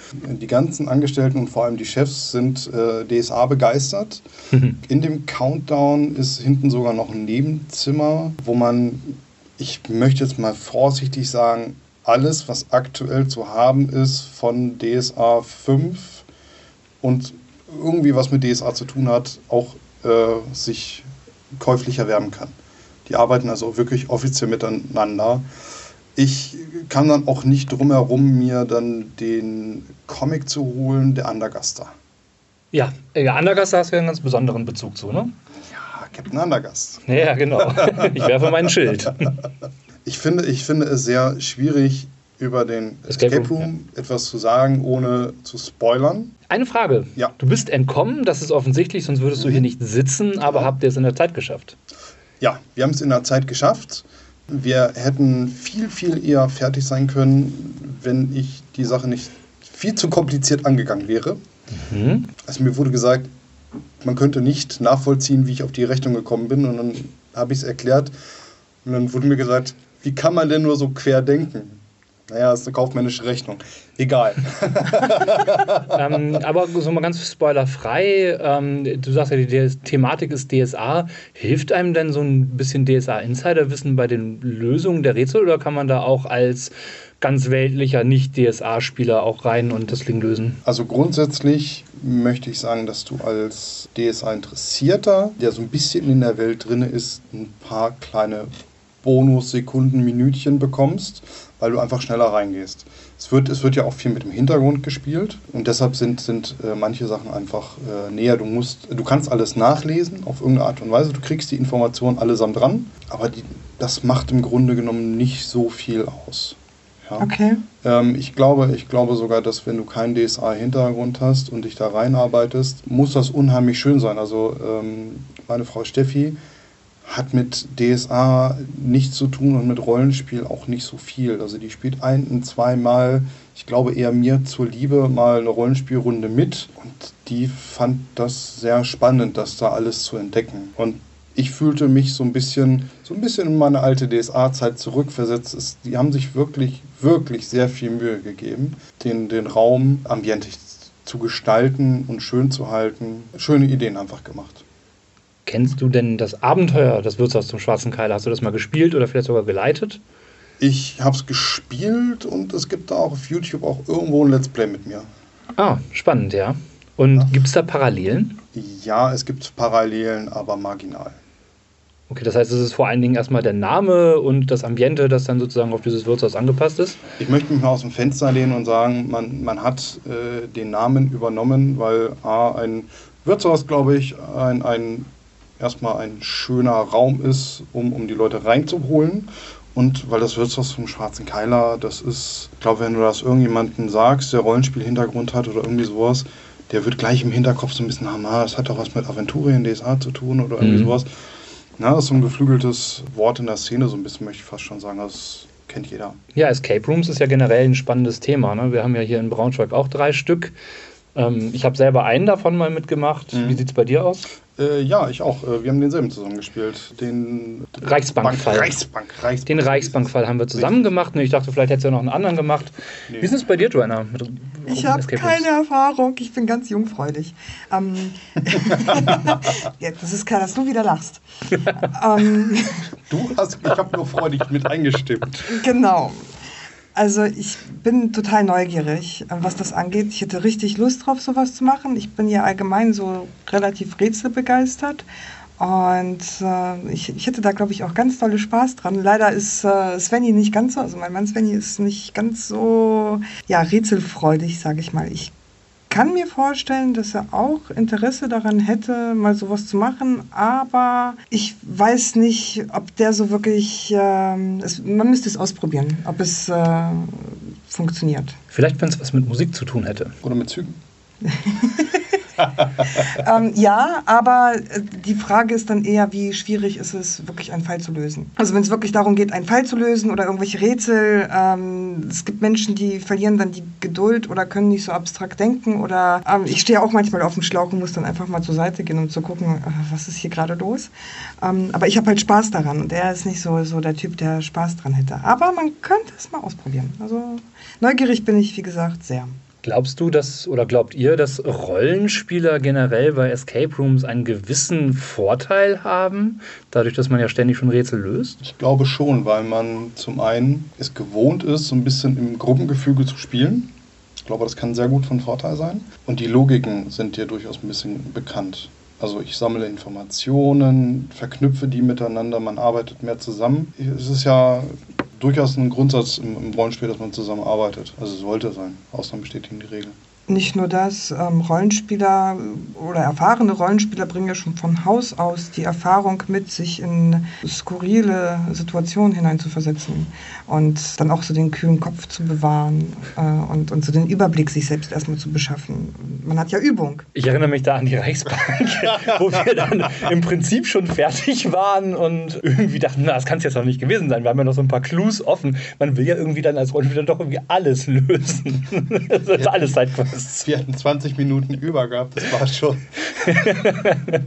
Die ganzen Angestellten und vor allem die Chefs sind äh, DSA begeistert. In dem Countdown ist hinten sogar noch ein Nebenzimmer, wo man, ich möchte jetzt mal vorsichtig sagen, alles, was aktuell zu haben ist von DSA 5 und irgendwie was mit DSA zu tun hat, auch äh, sich käuflich erwerben kann. Die arbeiten also wirklich offiziell miteinander ich kann dann auch nicht drum herum, mir dann den Comic zu holen, der Andergaster. Ja, der Andergaster hast du ja einen ganz besonderen Bezug zu, ne? Ja, Captain Andergast. Ja, genau. Ich werfe mein Schild. Ich finde, ich finde es sehr schwierig, über den Escape, Escape Room, Room ja. etwas zu sagen, ohne zu spoilern. Eine Frage. Ja. Du bist entkommen, das ist offensichtlich, sonst würdest du hier nicht sitzen, aber habt ihr es in der Zeit geschafft? Ja, wir haben es in der Zeit geschafft. Wir hätten viel, viel eher fertig sein können, wenn ich die Sache nicht viel zu kompliziert angegangen wäre. Mhm. Also mir wurde gesagt, man könnte nicht nachvollziehen, wie ich auf die Rechnung gekommen bin. Und dann habe ich es erklärt. Und dann wurde mir gesagt, wie kann man denn nur so quer denken? Naja, ist eine kaufmännische Rechnung. Egal. ähm, aber so mal ganz spoilerfrei, ähm, du sagst ja, die Thematik ist DSA. Hilft einem denn so ein bisschen DSA-Insider-Wissen bei den Lösungen der Rätsel oder kann man da auch als ganz weltlicher Nicht-DSA-Spieler auch rein und das Ding lösen? Also grundsätzlich möchte ich sagen, dass du als DSA-Interessierter, der so ein bisschen in der Welt drin ist, ein paar kleine Bonussekunden, Minütchen bekommst weil du einfach schneller reingehst. Es wird, es wird ja auch viel mit dem Hintergrund gespielt und deshalb sind, sind äh, manche Sachen einfach äh, näher. Du, musst, du kannst alles nachlesen auf irgendeine Art und Weise, du kriegst die Informationen allesamt dran, aber die, das macht im Grunde genommen nicht so viel aus. Ja. Okay. Ähm, ich, glaube, ich glaube sogar, dass wenn du keinen DSA-Hintergrund hast und dich da reinarbeitest, muss das unheimlich schön sein. Also ähm, meine Frau Steffi, hat mit DSA nichts zu tun und mit Rollenspiel auch nicht so viel. Also die spielt ein, zweimal, ich glaube eher mir zur Liebe, mal eine Rollenspielrunde mit und die fand das sehr spannend, das da alles zu entdecken. Und ich fühlte mich so ein bisschen, so ein bisschen in meine alte DSA-Zeit zurückversetzt. die haben sich wirklich, wirklich sehr viel Mühe gegeben, den, den Raum ambientig zu gestalten und schön zu halten. Schöne Ideen einfach gemacht. Kennst du denn das Abenteuer des Wirtshaus zum Schwarzen Keil? Hast du das mal gespielt oder vielleicht sogar geleitet? Ich habe es gespielt und es gibt da auch auf YouTube auch irgendwo ein Let's Play mit mir. Ah, spannend, ja. Und ja. gibt es da Parallelen? Ja, es gibt Parallelen, aber marginal. Okay, das heißt, es ist vor allen Dingen erstmal der Name und das Ambiente, das dann sozusagen auf dieses Wirtshaus angepasst ist. Ich möchte mich mal aus dem Fenster lehnen und sagen, man, man hat äh, den Namen übernommen, weil A, ein Wirtshaus, glaube ich, ein, ein, erstmal ein schöner Raum ist, um, um die Leute reinzuholen. Und weil das Wirtshaus vom Schwarzen Keiler, das ist, ich glaube, wenn du das irgendjemandem sagst, der Rollenspiel-Hintergrund hat oder irgendwie sowas, der wird gleich im Hinterkopf so ein bisschen haben, ah, das hat doch was mit Aventurien DSA zu tun oder irgendwie Mhm. sowas. Na, das ist so ein geflügeltes Wort in der Szene, so ein bisschen möchte ich fast schon sagen, das kennt jeder. Ja, Escape Rooms ist ja generell ein spannendes Thema. Ne? Wir haben ja hier in Braunschweig auch drei Stück. Ähm, ich habe selber einen davon mal mitgemacht. Mhm. Wie sieht es bei dir aus? Äh, ja, ich auch. Äh, wir haben denselben zusammen gespielt. Den Reichsbankfall. Bank- Reichsbank, Reichsbank. Den Reichsbankfall haben wir zusammen gemacht. Ich dachte, vielleicht hättest du ja noch einen anderen gemacht. Nee. Wie ist es bei dir, Joanna? Mit Ich habe keine Erfahrung. Ich bin ganz jungfräulich. Ähm, ja, das ist klar, dass du wieder lachst. ähm, Du hast, ich habe nur freudig mit eingestimmt. genau. Also ich bin total neugierig, äh, was das angeht. Ich hätte richtig Lust drauf, sowas zu machen. Ich bin ja allgemein so relativ rätselbegeistert. Und äh, ich, ich hätte da, glaube ich, auch ganz tolle Spaß dran. Leider ist äh, Svenny nicht ganz so, also mein Mann Svenny ist nicht ganz so ja, rätselfreudig, sage ich mal. Ich kann mir vorstellen, dass er auch Interesse daran hätte, mal sowas zu machen, aber ich weiß nicht, ob der so wirklich, ähm, es, man müsste es ausprobieren, ob es äh, funktioniert. Vielleicht, wenn es was mit Musik zu tun hätte. Oder mit Zügen. ähm, ja, aber äh, die Frage ist dann eher, wie schwierig ist es, wirklich einen Fall zu lösen. Also wenn es wirklich darum geht, einen Fall zu lösen oder irgendwelche Rätsel, ähm, es gibt Menschen, die verlieren dann die Geduld oder können nicht so abstrakt denken oder ähm, ich stehe auch manchmal auf dem Schlauch und muss dann einfach mal zur Seite gehen, um zu gucken, äh, was ist hier gerade los. Ähm, aber ich habe halt Spaß daran und er ist nicht so, so der Typ, der Spaß dran hätte. Aber man könnte es mal ausprobieren. Also neugierig bin ich, wie gesagt, sehr. Glaubst du, dass oder glaubt ihr, dass Rollenspieler generell bei Escape Rooms einen gewissen Vorteil haben, dadurch, dass man ja ständig schon Rätsel löst? Ich glaube schon, weil man zum einen es gewohnt ist, so ein bisschen im Gruppengefüge zu spielen. Ich glaube, das kann sehr gut von Vorteil sein. Und die Logiken sind dir durchaus ein bisschen bekannt. Also ich sammle Informationen, verknüpfe die miteinander, man arbeitet mehr zusammen. Es ist ja durchaus ein Grundsatz im, Rollenspiel, dass man zusammenarbeitet. Also sollte sein. Ausnahmen bestätigen die Regel. Nicht nur das, ähm, Rollenspieler oder erfahrene Rollenspieler bringen ja schon von Haus aus die Erfahrung mit, sich in skurrile Situationen hineinzuversetzen und dann auch so den kühlen Kopf zu bewahren äh, und, und so den Überblick sich selbst erstmal zu beschaffen. Man hat ja Übung. Ich erinnere mich da an die Reichsbank, wo wir dann im Prinzip schon fertig waren und irgendwie dachten, na, das kann es jetzt noch nicht gewesen sein. Wir haben ja noch so ein paar Clues offen. Man will ja irgendwie dann als Rollenspieler doch irgendwie alles lösen. das ist alles Sidequests. Wir hatten 20 Minuten über gehabt, das war schon.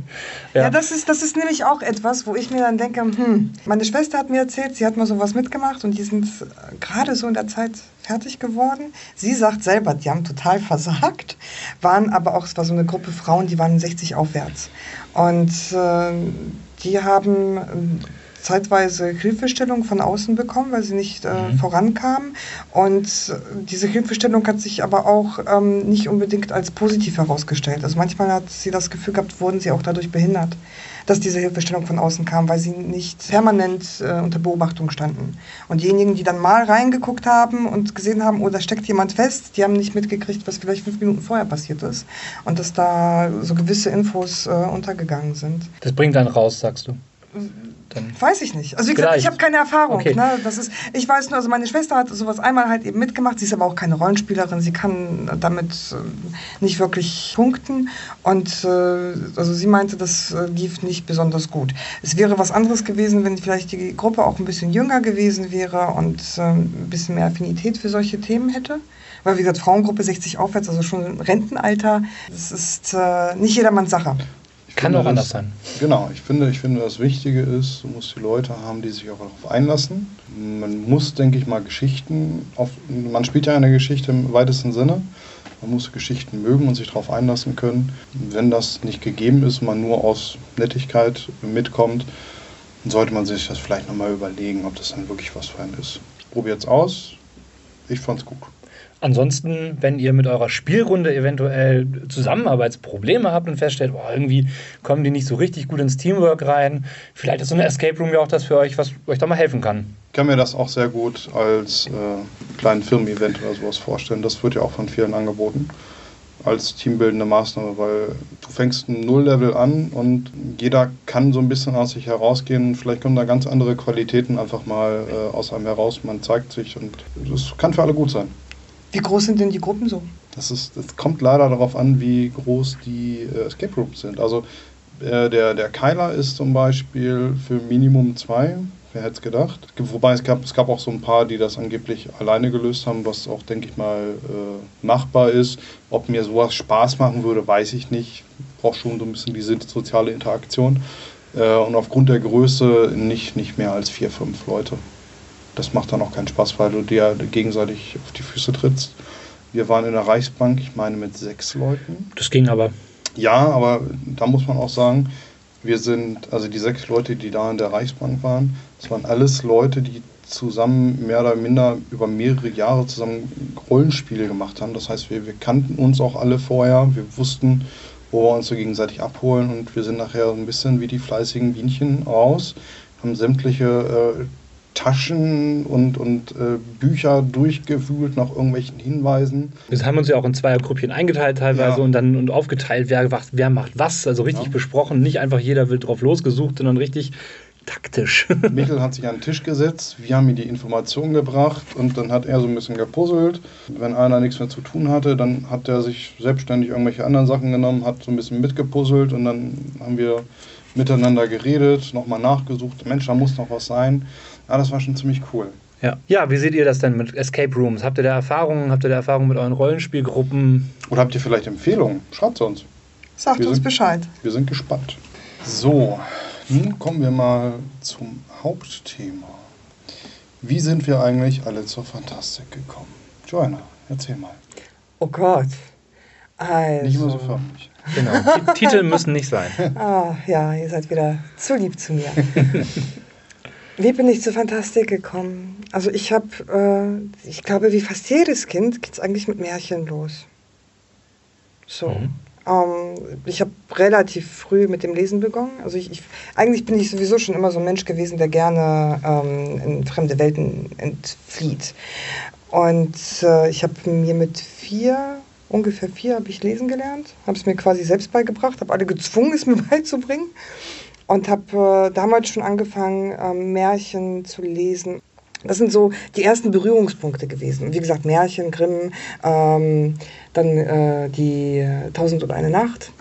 Ja, Ja. das, ist, das ist nämlich auch etwas, wo ich mir dann denke, hm, meine Schwester hat mir erzählt, sie hat mal sowas mitgemacht und die sind äh, gerade so in der Zeit fertig geworden. Sie sagt selber, die haben total versagt, waren aber auch, es war so eine Gruppe Frauen, die waren 60 aufwärts. Und äh, die haben äh, zeitweise Hilfestellung von außen bekommen, weil sie nicht äh, Mhm. vorankamen. Und äh, diese Hilfestellung hat sich aber auch ähm, nicht unbedingt als positiv herausgestellt. Also manchmal hat sie das Gefühl gehabt, wurden sie auch dadurch behindert, dass diese Hilfestellung von außen kam, weil sie nicht permanent äh, unter Beobachtung standen. Und diejenigen, die dann mal reingeguckt haben und gesehen haben, oh, da steckt jemand fest, die haben nicht mitgekriegt, was vielleicht fünf Minuten vorher passiert ist. Und dass da so gewisse Infos äh, untergegangen sind. Das bringt dann raus, sagst du. Dann Weiß ich nicht. Also wie gesagt, ich habe keine Erfahrung. Okay. Ne? Das ist, ich weiß nur, also meine Schwester hat sowas einmal halt eben mitgemacht. Sie ist aber auch keine Rollenspielerin. Sie kann damit äh, nicht wirklich punkten. Und äh, also sie meinte, das äh, lief nicht besonders gut. Es wäre was anderes gewesen, wenn vielleicht die Gruppe auch ein bisschen jünger gewesen wäre und äh, ein bisschen mehr Affinität für solche Themen hätte. Weil, wie gesagt, Frauengruppe 60 aufwärts, also schon Rentenalter, das ist äh, nicht jedermanns Sache. Ich kann finde, auch anders das- sein. Genau, ich finde, ich finde, das Wichtige ist, du musst die Leute haben, die sich auch darauf einlassen. Man muss, denke ich mal, Geschichten, auf, man spielt ja eine Geschichte im weitesten Sinne. Man muss Geschichten mögen und sich darauf einlassen können. Wenn das nicht gegeben ist, man nur aus Nettigkeit mitkommt, dann sollte man sich das vielleicht nochmal überlegen, ob das dann wirklich was für einen ist. Probiert's aus. Ich fand's gut. Ansonsten, wenn ihr mit eurer Spielrunde eventuell Zusammenarbeitsprobleme habt und feststellt, oh, irgendwie kommen die nicht so richtig gut ins Teamwork rein, vielleicht ist so eine Escape Room ja auch das für euch, was euch da mal helfen kann. Ich kann mir das auch sehr gut als äh, kleinen Firmen-Event oder sowas vorstellen. Das wird ja auch von vielen angeboten als teambildende Maßnahme, weil du fängst ein Null-Level an und jeder kann so ein bisschen aus sich herausgehen. Vielleicht kommen da ganz andere Qualitäten einfach mal äh, aus einem heraus. Man zeigt sich und das kann für alle gut sein. Wie groß sind denn die Gruppen so? Das, ist, das kommt leider darauf an, wie groß die äh, Escape Rooms sind. Also äh, der, der Keiler ist zum Beispiel für Minimum zwei Wer hätte es gedacht? Wobei es gab, es gab auch so ein paar, die das angeblich alleine gelöst haben, was auch, denke ich mal, äh, machbar ist. Ob mir sowas Spaß machen würde, weiß ich nicht. Braucht schon so ein bisschen diese soziale Interaktion. Äh, und aufgrund der Größe nicht, nicht mehr als vier, fünf Leute. Das macht dann auch keinen Spaß, weil du dir gegenseitig auf die Füße trittst. Wir waren in der Reichsbank, ich meine, mit sechs Leuten. Das ging aber. Ja, aber da muss man auch sagen, wir sind, also die sechs Leute, die da in der Reichsbank waren, das waren alles Leute, die zusammen mehr oder minder über mehrere Jahre zusammen Rollenspiele gemacht haben. Das heißt, wir, wir kannten uns auch alle vorher, wir wussten, wo wir uns so gegenseitig abholen und wir sind nachher ein bisschen wie die fleißigen Bienchen raus, haben sämtliche äh, Taschen und, und äh, Bücher durchgewühlt nach irgendwelchen Hinweisen. Wir haben uns ja auch in Zweiergruppchen eingeteilt teilweise ja. und dann und aufgeteilt, wer, wer macht was, also richtig ja. besprochen, nicht einfach jeder will drauf losgesucht, sondern richtig taktisch. Mikkel hat sich an den Tisch gesetzt, wir haben ihm die Informationen gebracht und dann hat er so ein bisschen gepuzzelt. Wenn einer nichts mehr zu tun hatte, dann hat er sich selbstständig irgendwelche anderen Sachen genommen, hat so ein bisschen mitgepuzzelt und dann haben wir miteinander geredet, nochmal nachgesucht, Mensch, da muss noch was sein. Ja, das war schon ziemlich cool. Ja. ja, wie seht ihr das denn mit Escape Rooms? Habt ihr da Erfahrungen? Habt ihr da Erfahrungen mit euren Rollenspielgruppen? Oder habt ihr vielleicht Empfehlungen? Schreibt es uns. Sagt wir uns sind, Bescheid. Wir sind gespannt. So, nun kommen wir mal zum Hauptthema. Wie sind wir eigentlich alle zur Fantastik gekommen? Joanna, erzähl mal. Oh Gott. Also. Nicht immer so förmlich. Genau. Titel müssen nicht sein. Ah, ja, ihr seid wieder zu lieb zu mir. Wie bin ich zur Fantastik gekommen? Also ich habe, äh, ich glaube, wie fast jedes Kind geht es eigentlich mit Märchen los. So. Mhm. Ähm, ich habe relativ früh mit dem Lesen begonnen. Also ich, ich, eigentlich bin ich sowieso schon immer so ein Mensch gewesen, der gerne ähm, in fremde Welten entflieht. Und äh, ich habe mir mit vier, ungefähr vier, habe ich lesen gelernt, habe es mir quasi selbst beigebracht, habe alle gezwungen, es mir beizubringen und habe äh, damals schon angefangen, äh, Märchen zu lesen. Das sind so die ersten Berührungspunkte gewesen. Wie gesagt, Märchen, Grimm, ähm, dann äh, die Tausend und eine Nacht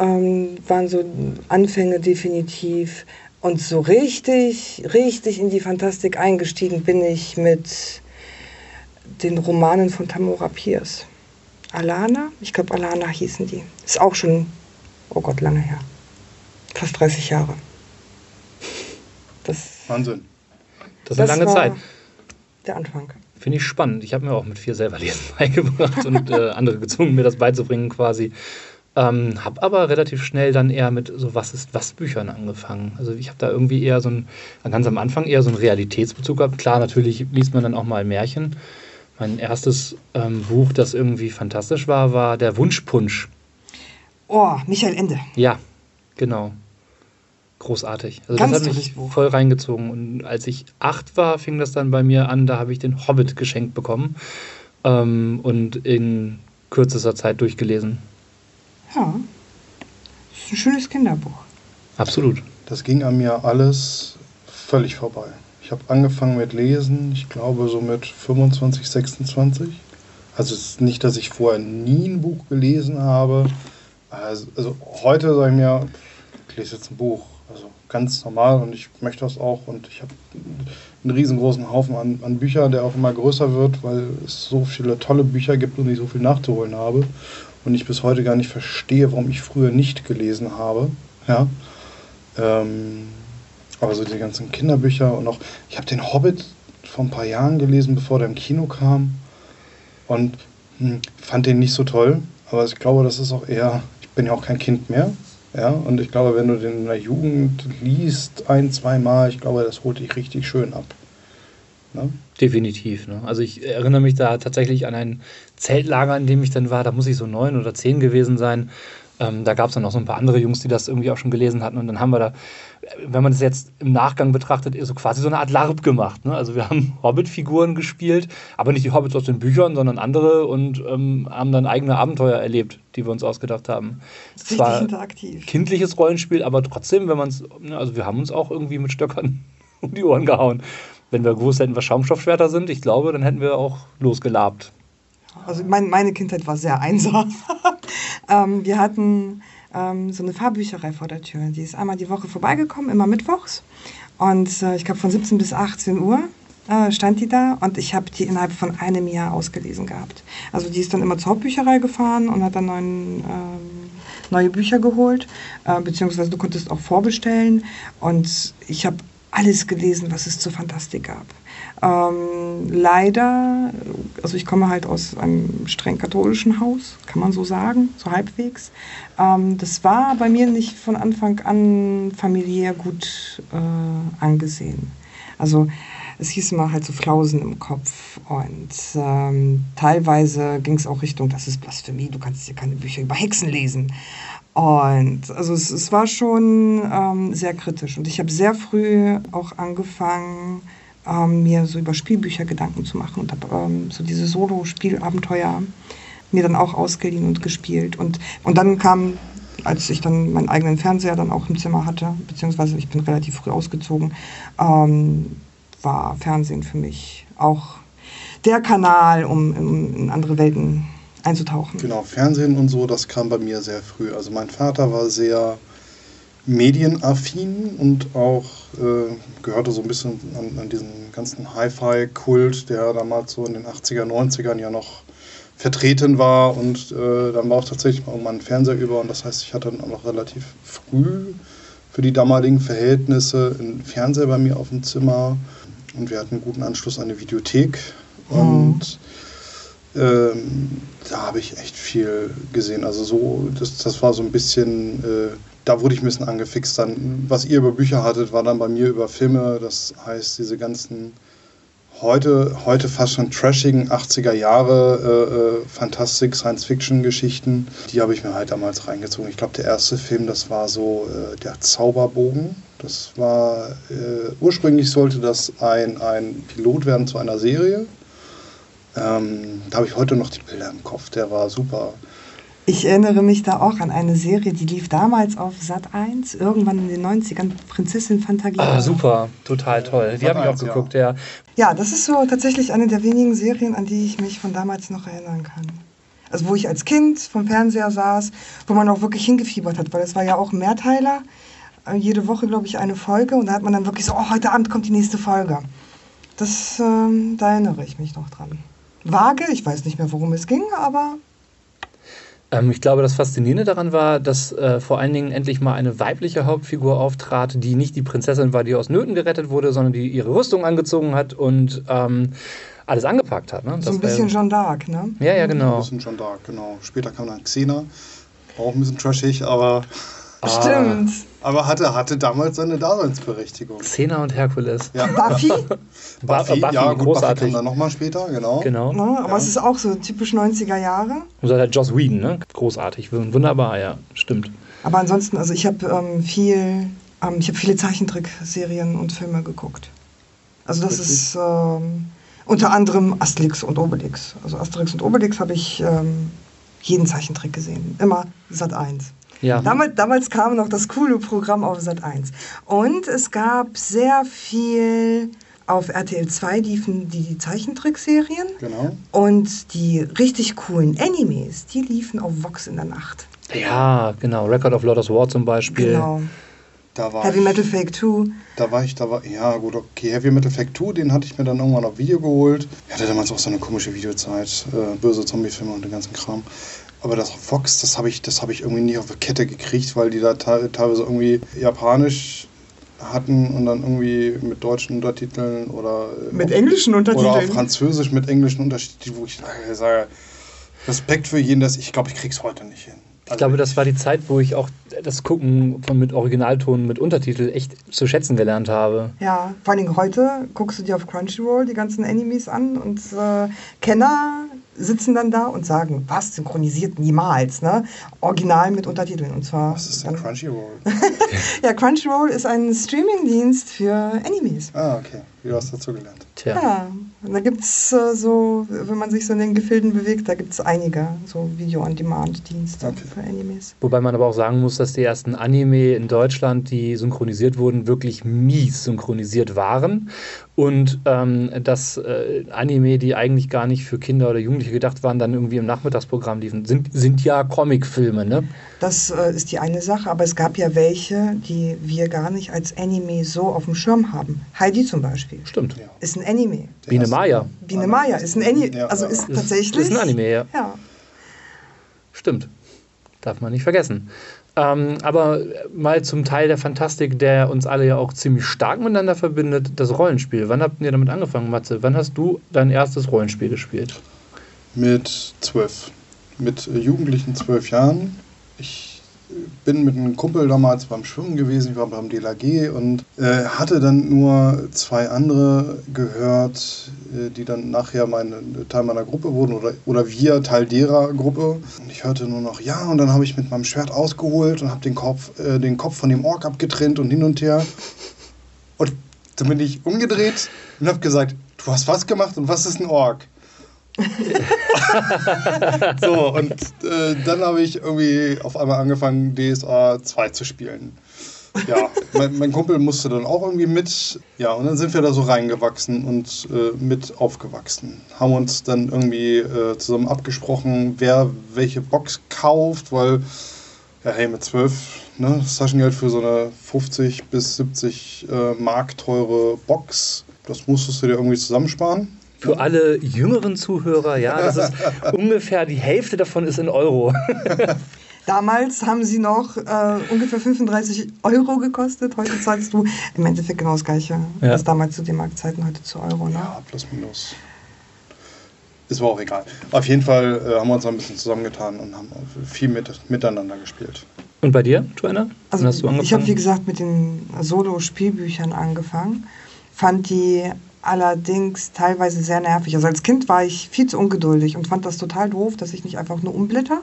ähm, waren so Anfänge definitiv. Und so richtig, richtig in die Fantastik eingestiegen bin ich mit den Romanen von Tamora Pierce. Alana, ich glaube Alana hießen die. Ist auch schon, oh Gott, lange her fast 30 Jahre. Das, Wahnsinn. Das ist eine lange Zeit. Der Anfang. Finde ich spannend. Ich habe mir auch mit vier selber Lesen beigebracht und äh, andere gezwungen, mir das beizubringen quasi. Ähm, habe aber relativ schnell dann eher mit so Was ist was Büchern angefangen. Also ich habe da irgendwie eher so ein, ganz am Anfang eher so einen Realitätsbezug gehabt. Klar, natürlich liest man dann auch mal Märchen. Mein erstes ähm, Buch, das irgendwie fantastisch war, war Der Wunschpunsch. Oh, Michael Ende. Ja, genau großartig. Also Ganz das hat mich Buch. voll reingezogen. Und als ich acht war, fing das dann bei mir an, da habe ich den Hobbit geschenkt bekommen ähm, und in kürzester Zeit durchgelesen. Ja, das ist ein schönes Kinderbuch. Absolut. Das ging an mir alles völlig vorbei. Ich habe angefangen mit Lesen, ich glaube so mit 25, 26. Also es ist nicht, dass ich vorher nie ein Buch gelesen habe. Also, also heute sage ich mir, ich lese jetzt ein Buch also ganz normal und ich möchte das auch und ich habe einen riesengroßen Haufen an, an Büchern, der auch immer größer wird, weil es so viele tolle Bücher gibt und ich so viel nachzuholen habe und ich bis heute gar nicht verstehe, warum ich früher nicht gelesen habe. Ja. Ähm, aber so die ganzen Kinderbücher und auch, ich habe den Hobbit vor ein paar Jahren gelesen, bevor der im Kino kam und hm, fand den nicht so toll, aber ich glaube, das ist auch eher, ich bin ja auch kein Kind mehr, ja, und ich glaube, wenn du den in der Jugend liest, ein, zwei Mal, ich glaube, das holt dich richtig schön ab. Ne? Definitiv. Ne? Also ich erinnere mich da tatsächlich an ein Zeltlager, in dem ich dann war. Da muss ich so neun oder zehn gewesen sein. Ähm, da gab es dann noch so ein paar andere Jungs, die das irgendwie auch schon gelesen hatten. Und dann haben wir da, wenn man das jetzt im Nachgang betrachtet, so quasi so eine Art LARP gemacht. Ne? Also wir haben Hobbit-Figuren gespielt, aber nicht die Hobbits aus den Büchern, sondern andere und ähm, haben dann eigene Abenteuer erlebt, die wir uns ausgedacht haben. Richtig Zwar interaktiv. Kindliches Rollenspiel, aber trotzdem, wenn man es, ne, also wir haben uns auch irgendwie mit Stöckern um die Ohren gehauen. Wenn wir gewusst hätten, was Schaumstoffschwerter sind, ich glaube, dann hätten wir auch losgelabt. Also mein, meine Kindheit war sehr einsam. ähm, wir hatten ähm, so eine Fahrbücherei vor der Tür. Die ist einmal die Woche vorbeigekommen, immer mittwochs. Und äh, ich glaube von 17 bis 18 Uhr äh, stand die da und ich habe die innerhalb von einem Jahr ausgelesen gehabt. Also die ist dann immer zur Hauptbücherei gefahren und hat dann neuen, ähm, neue Bücher geholt, äh, beziehungsweise du konntest auch vorbestellen. Und ich habe alles gelesen, was es zur Fantastik gab. Ähm, leider, also ich komme halt aus einem streng katholischen Haus, kann man so sagen, so halbwegs. Ähm, das war bei mir nicht von Anfang an familiär gut äh, angesehen. Also es hieß immer halt so Flausen im Kopf und ähm, teilweise ging es auch Richtung, das ist Blasphemie, du kannst hier keine Bücher über Hexen lesen. Und also es, es war schon ähm, sehr kritisch. Und ich habe sehr früh auch angefangen, ähm, mir so über Spielbücher Gedanken zu machen und habe ähm, so diese Solo-Spielabenteuer mir dann auch ausgeliehen und gespielt. Und, und dann kam, als ich dann meinen eigenen Fernseher dann auch im Zimmer hatte, beziehungsweise ich bin relativ früh ausgezogen, ähm, war Fernsehen für mich auch der Kanal, um, um in andere Welten einzutauchen. Genau, Fernsehen und so, das kam bei mir sehr früh. Also mein Vater war sehr medienaffin und auch äh, gehörte so ein bisschen an, an diesen ganzen Hi-Fi-Kult, der damals so in den 80er, 90ern ja noch vertreten war und äh, dann war auch tatsächlich mal irgendwann ein Fernseher über und das heißt, ich hatte dann auch noch relativ früh für die damaligen Verhältnisse einen Fernseher bei mir auf dem Zimmer und wir hatten einen guten Anschluss an eine Videothek mhm. und ähm, da habe ich echt viel gesehen. Also so, das, das war so ein bisschen, äh, da wurde ich ein bisschen angefixt. Dann, was ihr über Bücher hattet, war dann bei mir über Filme. Das heißt, diese ganzen heute, heute fast schon trashigen 80er Jahre äh, äh, Fantastik, Science-Fiction-Geschichten, die habe ich mir halt damals reingezogen. Ich glaube, der erste Film, das war so äh, der Zauberbogen. Das war, äh, ursprünglich sollte das ein, ein Pilot werden zu einer Serie. Ähm, da habe ich heute noch die Bilder im Kopf, der war super. Ich erinnere mich da auch an eine Serie, die lief damals auf Sat 1, irgendwann in den 90ern, Prinzessin Fantagia. Ah, super, total toll. Die habe ich auch geguckt, ja. ja. Ja, das ist so tatsächlich eine der wenigen Serien, an die ich mich von damals noch erinnern kann. Also wo ich als Kind vom Fernseher saß, wo man auch wirklich hingefiebert hat, weil es war ja auch ein Mehrteiler. Äh, jede Woche, glaube ich, eine Folge und da hat man dann wirklich so, oh, heute Abend kommt die nächste Folge. Das, ähm, da erinnere ich mich noch dran vage. Ich weiß nicht mehr, worum es ging, aber. Ähm, ich glaube, das Faszinierende daran war, dass äh, vor allen Dingen endlich mal eine weibliche Hauptfigur auftrat, die nicht die Prinzessin war, die aus Nöten gerettet wurde, sondern die ihre Rüstung angezogen hat und ähm, alles angepackt hat. Ne? So ein bisschen Jeanne d'Arc, ne? Ja, ja, genau. Ein bisschen Jeanne d'Arc, genau. Später kam dann Xena, auch ein bisschen trashig, aber. Stimmt. Aber hatte, hatte damals seine Daseinsberechtigung. Xena und Herkules. Ja. Buffy? Buffy, Buffy, ja, gut, großartig. Buffy kam dann nochmal später, genau. genau. Ja, aber ja. es ist auch so typisch 90er Jahre. Und so hat Joss Whedon, ne? Großartig, wunderbar, ja, stimmt. Aber ansonsten, also ich habe ähm, viel, ähm, ich habe viele Zeichentrickserien und Filme geguckt. Also das Richtig? ist ähm, unter anderem Asterix und Obelix. Also Asterix und Obelix habe ich ähm, jeden Zeichentrick gesehen. Immer Sat 1. Ja. Damals, damals kam noch das coole Programm auf Sat 1. Und es gab sehr viel auf RTL 2 liefen die Zeichentrickserien. Genau. Und die richtig coolen Animes, die liefen auf Vox in der Nacht. Ja, genau. Record of Lotus War zum Beispiel. Genau. Heavy ich, Metal Fake 2. Da war ich, da war, ja gut, okay, Heavy Metal Fake 2, den hatte ich mir dann irgendwann auf Video geholt. Ich hatte damals auch so eine komische Videozeit, äh, böse Zombie-Filme und den ganzen Kram. Aber das Fox, das habe ich, hab ich irgendwie nicht auf die Kette gekriegt, weil die da teilweise irgendwie japanisch hatten und dann irgendwie mit deutschen Untertiteln oder mit englischen Untertiteln oder auf Französisch mit englischen Untertiteln, wo ich sage, Respekt für jeden, dass ich glaube, ich krieg's heute nicht hin. Ich glaube, das war die Zeit, wo ich auch das Gucken von mit Originalton, mit Untertitel echt zu schätzen gelernt habe. Ja, vor allen Dingen heute guckst du dir auf Crunchyroll die ganzen Animes an und äh, Kenner sitzen dann da und sagen, was, synchronisiert niemals, ne? Original mit Untertiteln. Und zwar. Was ist denn Crunchyroll? Ja, Crunchyroll ist ein Streamingdienst für Animes. ah, okay. Wie du hast dazu gelernt. Tja. Ja, da gibt es äh, so, wenn man sich so in den Gefilden bewegt, da gibt es einige so Video-on-Demand-Dienste Okay. für Animes. Wobei man aber auch sagen muss, dass die ersten Anime in Deutschland, die synchronisiert wurden, wirklich mies synchronisiert waren. Und ähm, dass äh, Anime, die eigentlich gar nicht für Kinder oder Jugendliche gedacht waren, dann irgendwie im Nachmittagsprogramm liefen, sind, sind ja Comicfilme, ne? Das äh, ist die eine Sache, aber es gab ja welche, die wir gar nicht als Anime so auf dem Schirm haben. Heidi zum Beispiel Stimmt. Ja. ist ein Anime. Der Biene Maya. Biene Maya ist ein Anime, Ja, also ja. ist Ist- tatsächlich. ist ein Anime, ja. Ja, Stimmt. Darf man nicht vergessen. Ähm, aber mal zum Teil der Fantastik, der uns alle ja auch ziemlich stark miteinander verbindet, das Rollenspiel. Wann habt ihr damit angefangen, Matze? Wann hast du dein erstes Rollenspiel gespielt? Mit zwölf. Mit äh, Jugendlichen zwölf Jahren. Ich äh, bin mit einem Kumpel damals beim Schwimmen gewesen, ich war beim DLAG und äh, hatte dann nur zwei andere gehört, äh, die dann nachher meine, Teil meiner Gruppe wurden oder, oder wir Teil derer Gruppe. Und ich hörte nur noch ja und dann habe ich mit meinem Schwert ausgeholt und habe den Kopf, äh, den Kopf von dem Ork abgetrennt und hin und her. Und dann bin ich umgedreht und habe gesagt, du hast was gemacht und was ist ein Ork? so, und äh, dann habe ich irgendwie auf einmal angefangen, DSA 2 zu spielen. Ja, mein, mein Kumpel musste dann auch irgendwie mit. Ja, und dann sind wir da so reingewachsen und äh, mit aufgewachsen. Haben uns dann irgendwie äh, zusammen abgesprochen, wer welche Box kauft, weil, ja, hey, mit 12, ne, Taschengeld für so eine 50 bis 70 äh, Mark teure Box, das musstest du dir irgendwie zusammensparen. Für alle jüngeren Zuhörer, ja, das ist ungefähr die Hälfte davon ist in Euro. Damals haben sie noch äh, ungefähr 35 Euro gekostet. Heute zahlst du im Endeffekt genau das Gleiche. Ja. Das damals zu D-Mark-Zeiten, heute zu Euro. Ne? Ja, plus minus. Ist aber auch egal. Auf jeden Fall äh, haben wir uns ein bisschen zusammengetan und haben viel mit, miteinander gespielt. Und bei dir, Joanna? Also Wann hast du ich habe, wie gesagt, mit den Solo-Spielbüchern angefangen. Fand die allerdings teilweise sehr nervig. Also als Kind war ich viel zu ungeduldig und fand das total doof, dass ich nicht einfach nur umblätter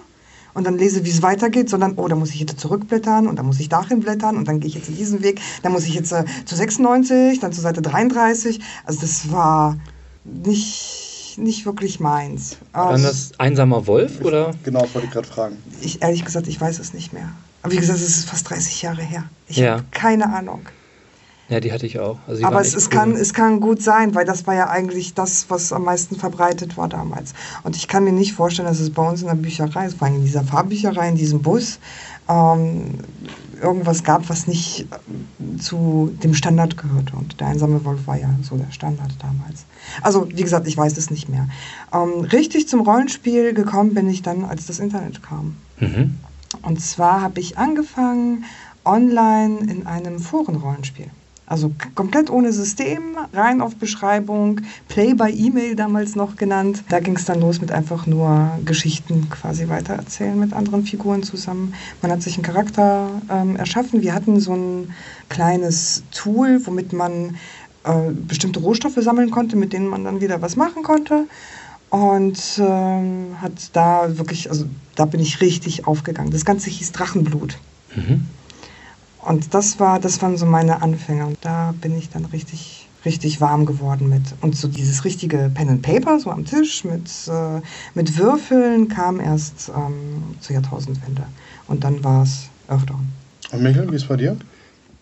und dann lese, wie es weitergeht, sondern, oh, da muss ich jetzt zurückblättern und dann muss ich dahin blättern und dann gehe ich jetzt in diesen Weg, dann muss ich jetzt äh, zu 96, dann zur Seite 33. Also das war nicht, nicht wirklich meins. War Ähm, das einsamer Wolf oder? Genau, wollte ich gerade fragen. ich, ehrlich gesagt, ich weiß es nicht mehr. Aber wie gesagt, es ist fast 30 Jahre her. Ich Ja. habe keine Ahnung. Ja, die hatte ich auch. Also Aber es, es, cool. kann, es kann gut sein, weil das war ja eigentlich das, was am meisten verbreitet war damals. Und ich kann mir nicht vorstellen, dass es bei uns in der Bücherei, vor allem in dieser Fahrbücherei, in diesem Bus, ähm, irgendwas gab, was nicht äh, zu dem Standard gehörte. Und der einsame Wolf war ja so der Standard damals. Also, wie gesagt, ich weiß es nicht mehr. Ähm, richtig zum Rollenspiel gekommen bin ich dann, als das Internet kam. Mhm. Und zwar habe ich angefangen online in einem Forenrollenspiel. Also komplett ohne System, rein auf Beschreibung, Play by E-Mail damals noch genannt. Da ging es dann los mit einfach nur Geschichten quasi weitererzählen mit anderen Figuren zusammen. Man hat sich einen Charakter ähm, erschaffen. Wir hatten so ein kleines Tool, womit man äh, bestimmte Rohstoffe sammeln konnte, mit denen man dann wieder was machen konnte. Und ähm, hat da wirklich, also da bin ich richtig aufgegangen. Das Ganze hieß Drachenblut. Mhm. Und das war, das waren so meine Anfänge. Und da bin ich dann richtig, richtig warm geworden mit. Und so dieses richtige Pen and Paper, so am Tisch mit, äh, mit Würfeln, kam erst ähm, zur Jahrtausendwende. Und dann war es Earthdawn. Und Michael, wie ist bei dir?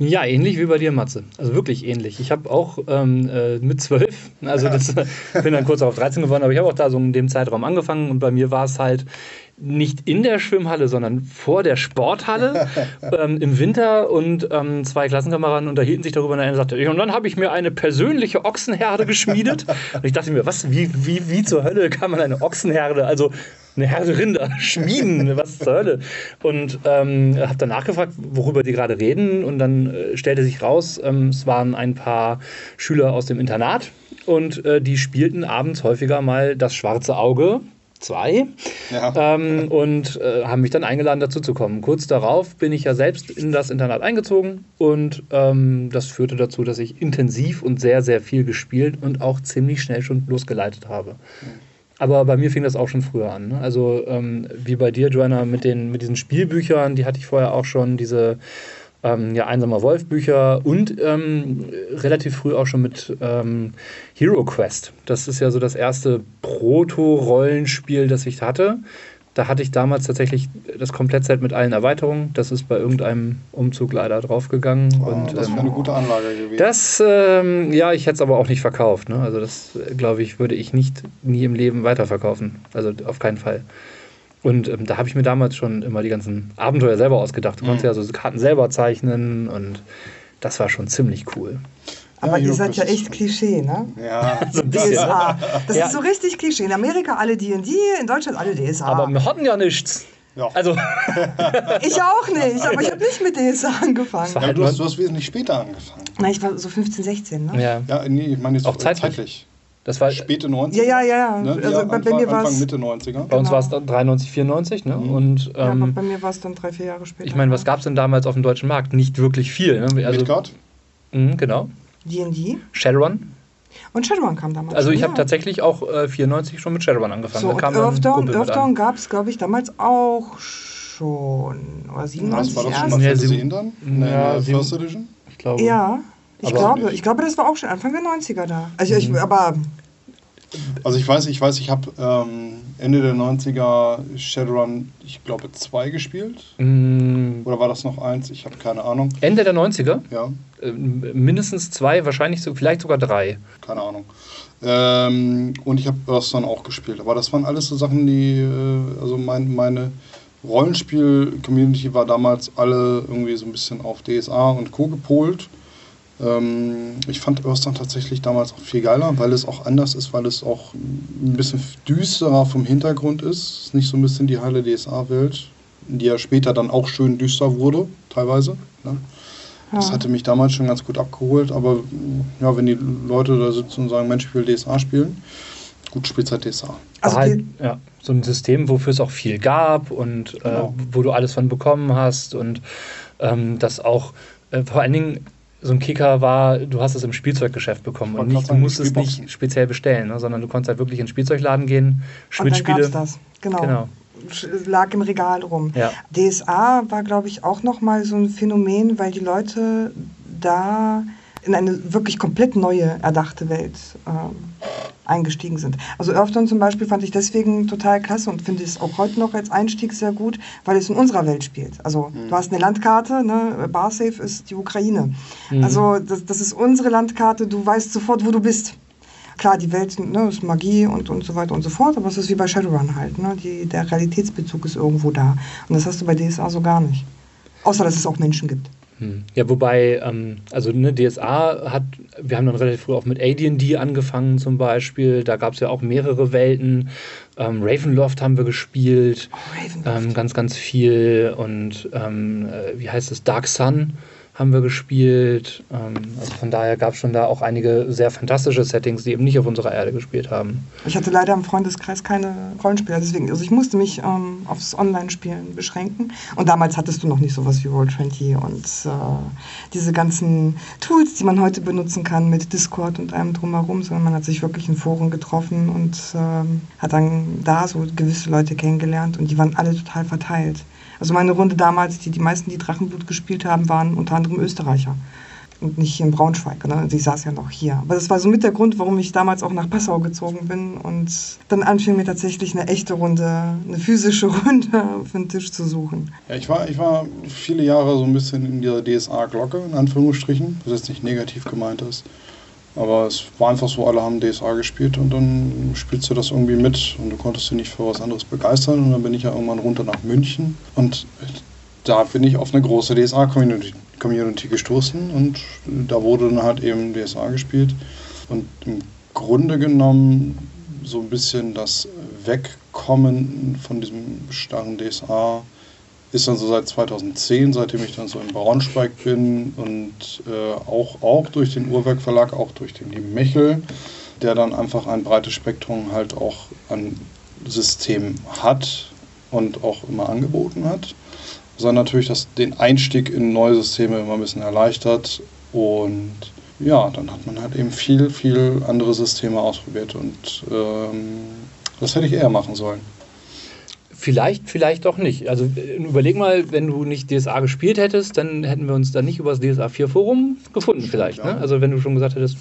Ja, ähnlich wie bei dir, Matze. Also wirklich ähnlich. Ich habe auch ähm, äh, mit zwölf, also das, bin dann kurz auf 13 geworden, aber ich habe auch da so in dem Zeitraum angefangen und bei mir war es halt nicht in der Schwimmhalle, sondern vor der Sporthalle ähm, im Winter. Und ähm, zwei Klassenkameraden unterhielten sich darüber und einer sagte, und dann habe ich mir eine persönliche Ochsenherde geschmiedet. Und ich dachte mir, was, wie, wie, wie zur Hölle kann man eine Ochsenherde, also eine Herde Rinder schmieden, was zur Hölle? Und ähm, habe dann nachgefragt, worüber die gerade reden. Und dann äh, stellte sich raus, ähm, es waren ein paar Schüler aus dem Internat. Und äh, die spielten abends häufiger mal das schwarze Auge zwei Ja. ähm, und äh, haben mich dann eingeladen, dazu zu kommen. Kurz darauf bin ich ja selbst in das Internat eingezogen und ähm, das führte dazu, dass ich intensiv und sehr, sehr viel gespielt und auch ziemlich schnell schon losgeleitet habe. Aber bei mir fing das auch schon früher an. Ne? Also ähm, wie bei dir, Joanna, mit, den, mit diesen Spielbüchern, die hatte ich vorher auch schon, diese ähm, ja, Einsamer Wolf-Bücher und ähm, relativ früh auch schon mit ähm, Hero Quest. Das ist ja so das erste Proto-Rollenspiel, das ich hatte. Da hatte ich damals tatsächlich das Komplettset mit allen Erweiterungen. Das ist bei irgendeinem Umzug leider draufgegangen. Und, Ah, das ähm, wäre eine gute Anlage gewesen. das, ähm, ja, ich hätte es aber auch nicht verkauft. Ne? Also das, äh, glaube ich, würde ich nicht nie im Leben weiterverkaufen. Also auf keinen Fall. Und ähm, da habe ich mir damals schon immer die ganzen Abenteuer selber ausgedacht. Du konntest ja so Karten selber zeichnen und das war schon ziemlich cool. Aber Ja, ihr seid ja echt Klischee, ne? ja, So ein bisschen. DSA. Das Ja. ist so richtig Klischee. In Amerika alle D&D, in Deutschland alle DSA. Aber wir hatten ja nichts. ja. Also, ich auch nicht, aber ich habe nicht mit DSA angefangen. ja du, hast, du hast wesentlich später angefangen. Na, ich war so 15, 16, ne? ja, Ja, nee, ich meine jetzt Auch zeitlich. zeitlich. Das war, Späte 90er. Ja, ja, ja, ja. Ne? Also ja, bei, bei Anfang, mir war Anfang es. Mitte 90er. bei uns genau. war es dann 93, 94. Ne? Und Ja, aber ähm, bei mir war es dann drei, vier Jahre später. ich meine, was gab es denn damals auf dem deutschen Markt? Nicht wirklich viel. Ne? Also, Midgard? mh, genau. D&D Shadowrun. und Shadowrun kam damals. Also ich habe ja. tatsächlich auch äh, 94 schon mit Shadowrun angefangen. So, Da Earthdawn an. gab es, glaube ich, damals auch schon. Oder Was 97 war das schon mal Ja, Fantasy sieben- Indern? Ja, Ja, First Edition? Ich glaube. Ja, ich glaube, ich glaube, das war auch schon Anfang der 90er da. Also Mhm. ich, aber Also ich weiß, ich weiß, ich habe ähm, Ende der 90er Shadowrun, ich glaube, 2 gespielt. Mm, Oder war das noch eins? Ich habe keine Ahnung. Ende der 90er. Ja, äh, mindestens zwei, wahrscheinlich so, vielleicht sogar drei. keine Ahnung. Ähm, und ich habe Earthstone auch gespielt. Aber das waren alles so Sachen, die, äh, also mein, meine Rollenspiel-Community war damals alle irgendwie so ein bisschen auf DSA und Co. gepolt. Ähm, ich fand Earthstone tatsächlich damals auch viel geiler, weil es auch anders ist, weil es auch ein bisschen düsterer vom Hintergrund ist. Es ist nicht so ein bisschen die heile DSA-Welt, die ja später dann auch schön düster wurde, teilweise. Ne? Das Ja. hatte mich damals schon ganz gut abgeholt, aber ja, wenn die Leute da sitzen und sagen, Mensch, ich will DSA spielen, gut, spielst halt DSA. Also halt, ja, so ein System, wofür es auch viel gab und Genau. äh, wo du alles von bekommen hast und ähm, das auch äh, vor allen Dingen so ein Kicker war, du hast es im Spielzeuggeschäft bekommen und grad nicht, du musstest Spielboxen. nicht speziell bestellen, ne, sondern du konntest halt wirklich in den Spielzeugladen gehen, und Schmidt-Spiele. das. Genau. Genau. Lag im Regal rum. Ja. DSA war, glaube ich, auch nochmal so ein Phänomen, weil die Leute da in eine wirklich komplett neue, erdachte Welt ähm, eingestiegen sind. Also Earthdawn zum Beispiel fand ich deswegen total klasse und finde es auch heute noch als Einstieg sehr gut, weil es in unserer Welt spielt. Also du hast eine Landkarte, ne? Barsafe ist die Ukraine. Mhm. Also das, das ist unsere Landkarte, du weißt sofort, wo du bist. Klar, die Welt ne, ist Magie und, und so weiter und so fort, aber es ist wie bei Shadowrun halt. Ne? Die, der Realitätsbezug ist irgendwo da. Und das hast du bei DSA so gar nicht. Außer, dass es auch Menschen gibt. Hm. Ja, wobei, ähm, also ne, DSA hat, wir haben dann relativ früh auch mit AD&D angefangen zum Beispiel, da gab es ja auch mehrere Welten, ähm, Ravenloft haben wir gespielt, Ravenloft. ähm, ganz, ganz viel. Und ähm, äh, wie heißt es, Dark Sun haben wir gespielt, ähm, also von daher gab es schon da auch einige sehr fantastische Settings, die eben nicht auf unserer Erde gespielt haben. Ich hatte leider im Freundeskreis keine Rollenspieler, deswegen, also ich musste mich ähm, aufs Online-Spielen beschränken. Und damals hattest du noch nicht sowas wie Roll20 und äh, diese ganzen Tools, die man heute benutzen kann mit Discord und allem drumherum, sondern man hat sich wirklich in Foren getroffen und ähm, hat dann da so gewisse Leute kennengelernt und die waren alle total verteilt. Also meine Runde damals, die, die meisten, die Drachenblut gespielt haben, waren unter anderem Österreicher und nicht hier in Braunschweig. Ne? Also ich saß ja noch hier. Aber das war so mit der Grund, warum ich damals auch nach Passau gezogen bin und dann anfing mir tatsächlich eine echte Runde, eine physische Runde für den Tisch zu suchen. Ja, ich war, ich war viele Jahre so ein bisschen in dieser DSA-Glocke, in Anführungsstrichen, was jetzt nicht negativ gemeint ist. Aber es war einfach so, alle haben DSA gespielt und dann spielst du das irgendwie mit und du konntest dich nicht für was anderes begeistern. Und dann bin ich ja irgendwann runter nach München und da bin ich auf eine große DSA-Community Community gestoßen und da wurde dann halt eben DSA gespielt. Und im Grunde genommen so ein bisschen das Wegkommen von diesem starren DSA ist dann so seit 2010, seitdem ich dann so in Braunschweig bin und äh, auch, auch durch den Uhrwerk Verlag, auch durch den lieben Michel, der dann einfach ein breites Spektrum halt auch an System hat und auch immer angeboten hat, sondern natürlich das, den Einstieg in neue Systeme immer ein bisschen erleichtert und ja, dann hat man halt eben viel, viel andere Systeme ausprobiert und ähm, das hätte ich eher machen sollen. Vielleicht, vielleicht auch nicht. Also äh, überleg mal, wenn du nicht DSA gespielt hättest, dann hätten wir uns da nicht über das DSA 4 Forum gefunden vielleicht. Ne? Also wenn du schon gesagt hättest,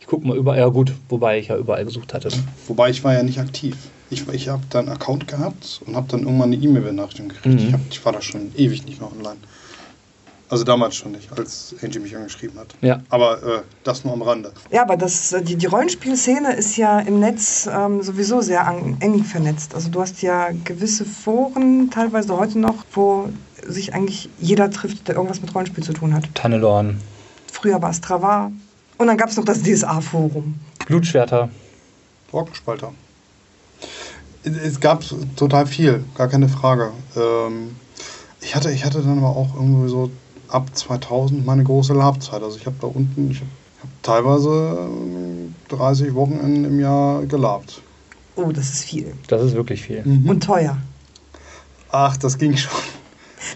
ich gucke mal überall, ja gut, wobei ich ja überall gesucht hatte. Wobei ich war ja nicht aktiv. Ich, ich habe da einen Account gehabt und habe dann irgendwann eine E-Mail-Benachrichtigung gekriegt. Mhm. Ich, hab, ich war da schon ewig nicht mehr online. Also damals schon nicht, als Angie mich angeschrieben hat. Ja. Aber äh, das nur am Rande. Ja, aber das, äh, die, die Rollenspielszene ist ja im Netz ähm, sowieso sehr an, eng vernetzt. Also du hast ja gewisse Foren, teilweise heute noch, wo sich eigentlich jeder trifft, der irgendwas mit Rollenspiel zu tun hat. Tannelorn, Früher war es Travar. Und dann gab es noch das DSA-Forum. Blutschwerter. Trockenspalter. Es gab total viel, gar keine Frage. Ähm, ich, hatte, ich hatte dann aber auch irgendwie so ab 2000 meine große Labzeit. Also ich habe da unten, ich habe hab teilweise ähm, 30 Wochenenden im Jahr gelabt. Oh, das ist viel. Das ist wirklich viel. Und teuer. Ach, das ging schon.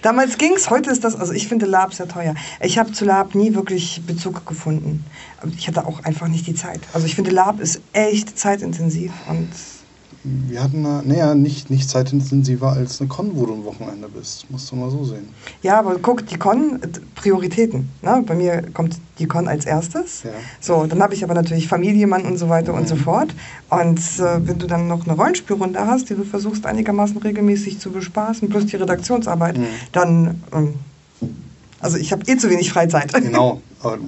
Damals ging's, heute ist das, also ich finde Lab sehr teuer. Ich habe zu Lab nie wirklich Bezug gefunden. Aber Ich hatte auch einfach nicht die Zeit. Also ich finde Lab ist echt zeitintensiv und Wir hatten naja, nicht, nicht zeitintensiver als eine Con, wo du am Wochenende bist. Musst du mal so sehen. ja, aber guck, die Con, Prioritäten. Ne? Bei mir kommt die Con als erstes. Ja. So, dann habe ich aber natürlich Familie, Mann und so weiter und so fort. Und äh, wenn du dann noch eine Rollenspielrunde hast, die du versuchst einigermaßen regelmäßig zu bespaßen, plus die Redaktionsarbeit, Mhm. dann, ähm, also ich habe eh zu wenig Freizeit. Genau. Aber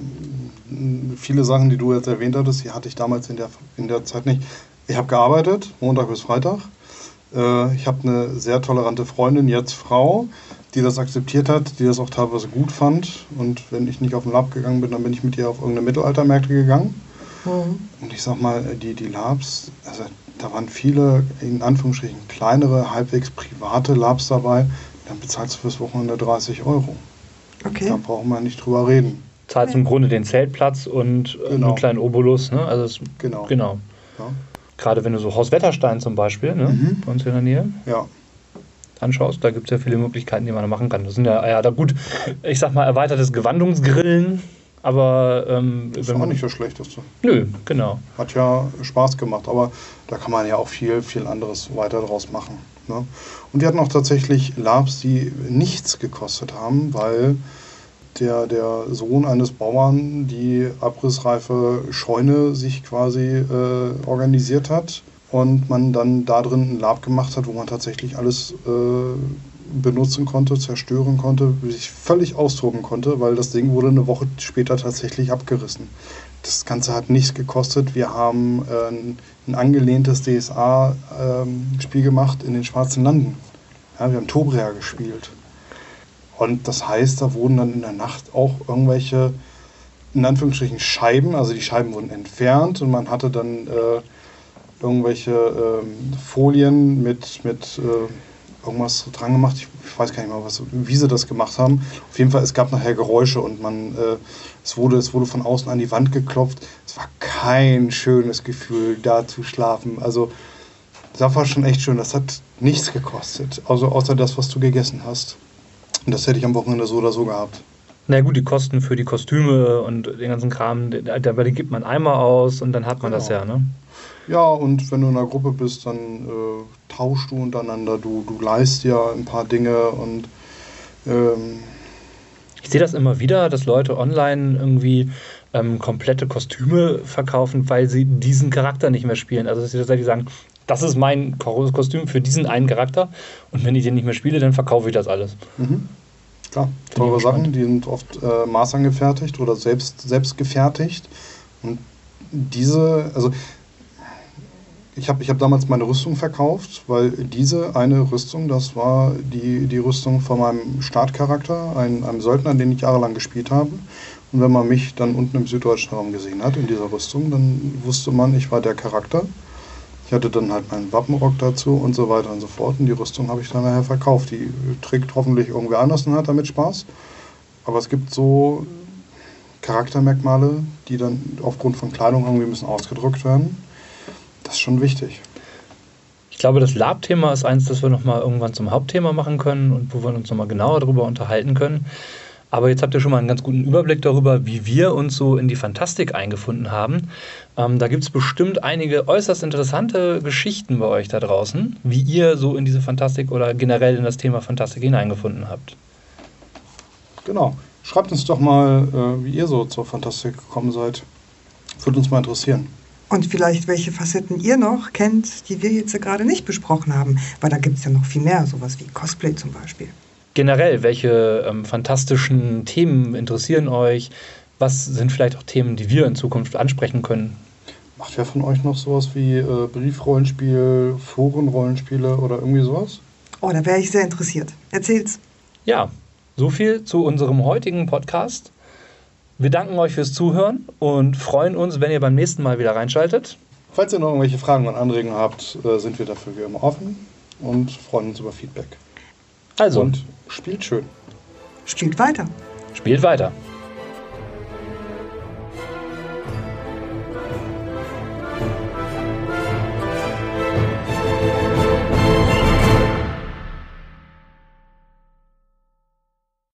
viele Sachen, die du jetzt erwähnt hattest, die hatte ich damals in der, in der Zeit nicht. Ich habe gearbeitet, Montag bis Freitag. Äh, ich habe eine sehr tolerante Freundin, jetzt Frau, die das akzeptiert hat, die das auch teilweise gut fand. Und wenn ich nicht auf den Lab gegangen bin, dann bin ich mit ihr auf irgendeine Mittelaltermärkte gegangen. Mhm. Und ich sag mal, die, die Labs, also da waren viele, in Anführungsstrichen, kleinere, halbwegs private Labs dabei. Dann bezahlst du fürs Wochenende 30 Euro. Okay. Da brauchen wir nicht drüber reden. Zahlst im Grunde den Zeltplatz und äh, Genau. einen kleinen Obolus. Ne? Also es, Genau. genau. Ja. Gerade wenn du so Haus Wetterstein zum Beispiel, ne? Mhm. bei uns in der Nähe, ja. anschaust, da gibt es ja viele Möglichkeiten, die man da machen kann. Das sind ja, ja, da gut, ich sag mal, erweitertes Gewandungsgrillen, aber ähm, Ist auch nicht das Schlechteste. Nö, genau. Hat ja Spaß gemacht, aber da kann man ja auch viel, viel anderes weiter draus machen. Ne? Und wir hatten auch tatsächlich Labs, die nichts gekostet haben, weil der, der Sohn eines Bauern die abrissreife Scheune sich quasi äh, organisiert hat und man dann da drin ein Lab gemacht hat, wo man tatsächlich alles äh, benutzen konnte, zerstören konnte, sich völlig austoben konnte, weil das Ding wurde eine Woche später tatsächlich abgerissen. Das Ganze hat nichts gekostet. Wir haben äh, ein, angelehntes DSA-Spiel gemacht in den Schwarzen Landen. Ja, wir haben Tobrea gespielt. Und das heißt, da wurden dann in der Nacht auch irgendwelche, in Anführungsstrichen, Scheiben, also die Scheiben wurden entfernt und man hatte dann äh, irgendwelche ähm, Folien mit, mit äh, irgendwas dran gemacht. Ich, ich weiß gar nicht mal, was, wie sie das gemacht haben. Auf jeden Fall, es gab nachher Geräusche und man, äh, es, wurde, es wurde von außen an die Wand geklopft. Es war kein schönes Gefühl, da zu schlafen. Also, das war schon echt schön. Das hat nichts gekostet, also außer das, was du gegessen hast. Und das hätte ich am Wochenende so oder so gehabt. Na gut, die Kosten für die Kostüme und den ganzen Kram, da, da die gibt man einmal aus und dann hat man das Genau. ja, ne? Ja, und wenn du in einer Gruppe bist, dann äh, tauschst du untereinander, du, du leist ja ein paar Dinge und ähm, Ich sehe das immer wieder, dass Leute online irgendwie ähm, komplette Kostüme verkaufen, weil sie diesen Charakter nicht mehr spielen. Also dass sie tatsächlich sagen, das ist mein Ko- Kostüm für diesen einen Charakter und wenn ich den nicht mehr spiele, dann verkaufe ich das alles. mhm. klar, teure Sachen, die sind oft äh, maßangefertigt oder selbst, selbst gefertigt. Und diese, also ich habe ich hab damals meine Rüstung verkauft, weil diese eine Rüstung, das war die, die Rüstung von meinem Startcharakter, ein, einem Söldner, den ich jahrelang gespielt habe. Und wenn man mich dann unten im süddeutschen Raum gesehen hat, in dieser Rüstung, dann wusste man, ich war der Charakter. Ich hatte dann halt meinen Wappenrock dazu und so weiter und so fort. Und die Rüstung habe ich dann nachher verkauft. Die trägt hoffentlich irgendwer anders und hat damit Spaß. Aber es gibt so Charaktermerkmale, die dann aufgrund von Kleidung irgendwie müssen ausgedrückt werden. Das ist schon wichtig. Ich glaube, das Lab-Thema ist eins, das wir nochmal irgendwann zum Hauptthema machen können und wo wir uns nochmal genauer darüber unterhalten können. Aber jetzt habt ihr schon mal einen ganz guten Überblick darüber, wie wir uns so in die Fantastik eingefunden haben. Ähm, da gibt es bestimmt einige äußerst interessante Geschichten bei euch da draußen, wie ihr so in diese Fantastik oder generell in das Thema Fantastik hineingefunden habt. Genau. Schreibt uns doch mal, äh, wie ihr so zur Fantastik gekommen seid. Würde uns mal interessieren. Und vielleicht welche Facetten ihr noch kennt, die wir jetzt gerade nicht besprochen haben. Weil da gibt es ja noch viel mehr, sowas wie Cosplay zum Beispiel. Generell, welche ähm, fantastischen Themen interessieren euch? Was sind vielleicht auch Themen, die wir in Zukunft ansprechen können? Macht wer von euch noch sowas wie äh, Briefrollenspiel, Forenrollenspiele oder irgendwie sowas? Oh, da wäre ich sehr interessiert. Erzähl's. Ja, so viel zu unserem heutigen Podcast. Wir danken euch fürs Zuhören und freuen uns, wenn ihr beim nächsten Mal wieder reinschaltet. Falls ihr noch irgendwelche Fragen und Anregungen habt, äh, sind wir dafür wie immer offen und freuen uns über Feedback. Also, Und spielt schön. Spielt weiter. spielt weiter.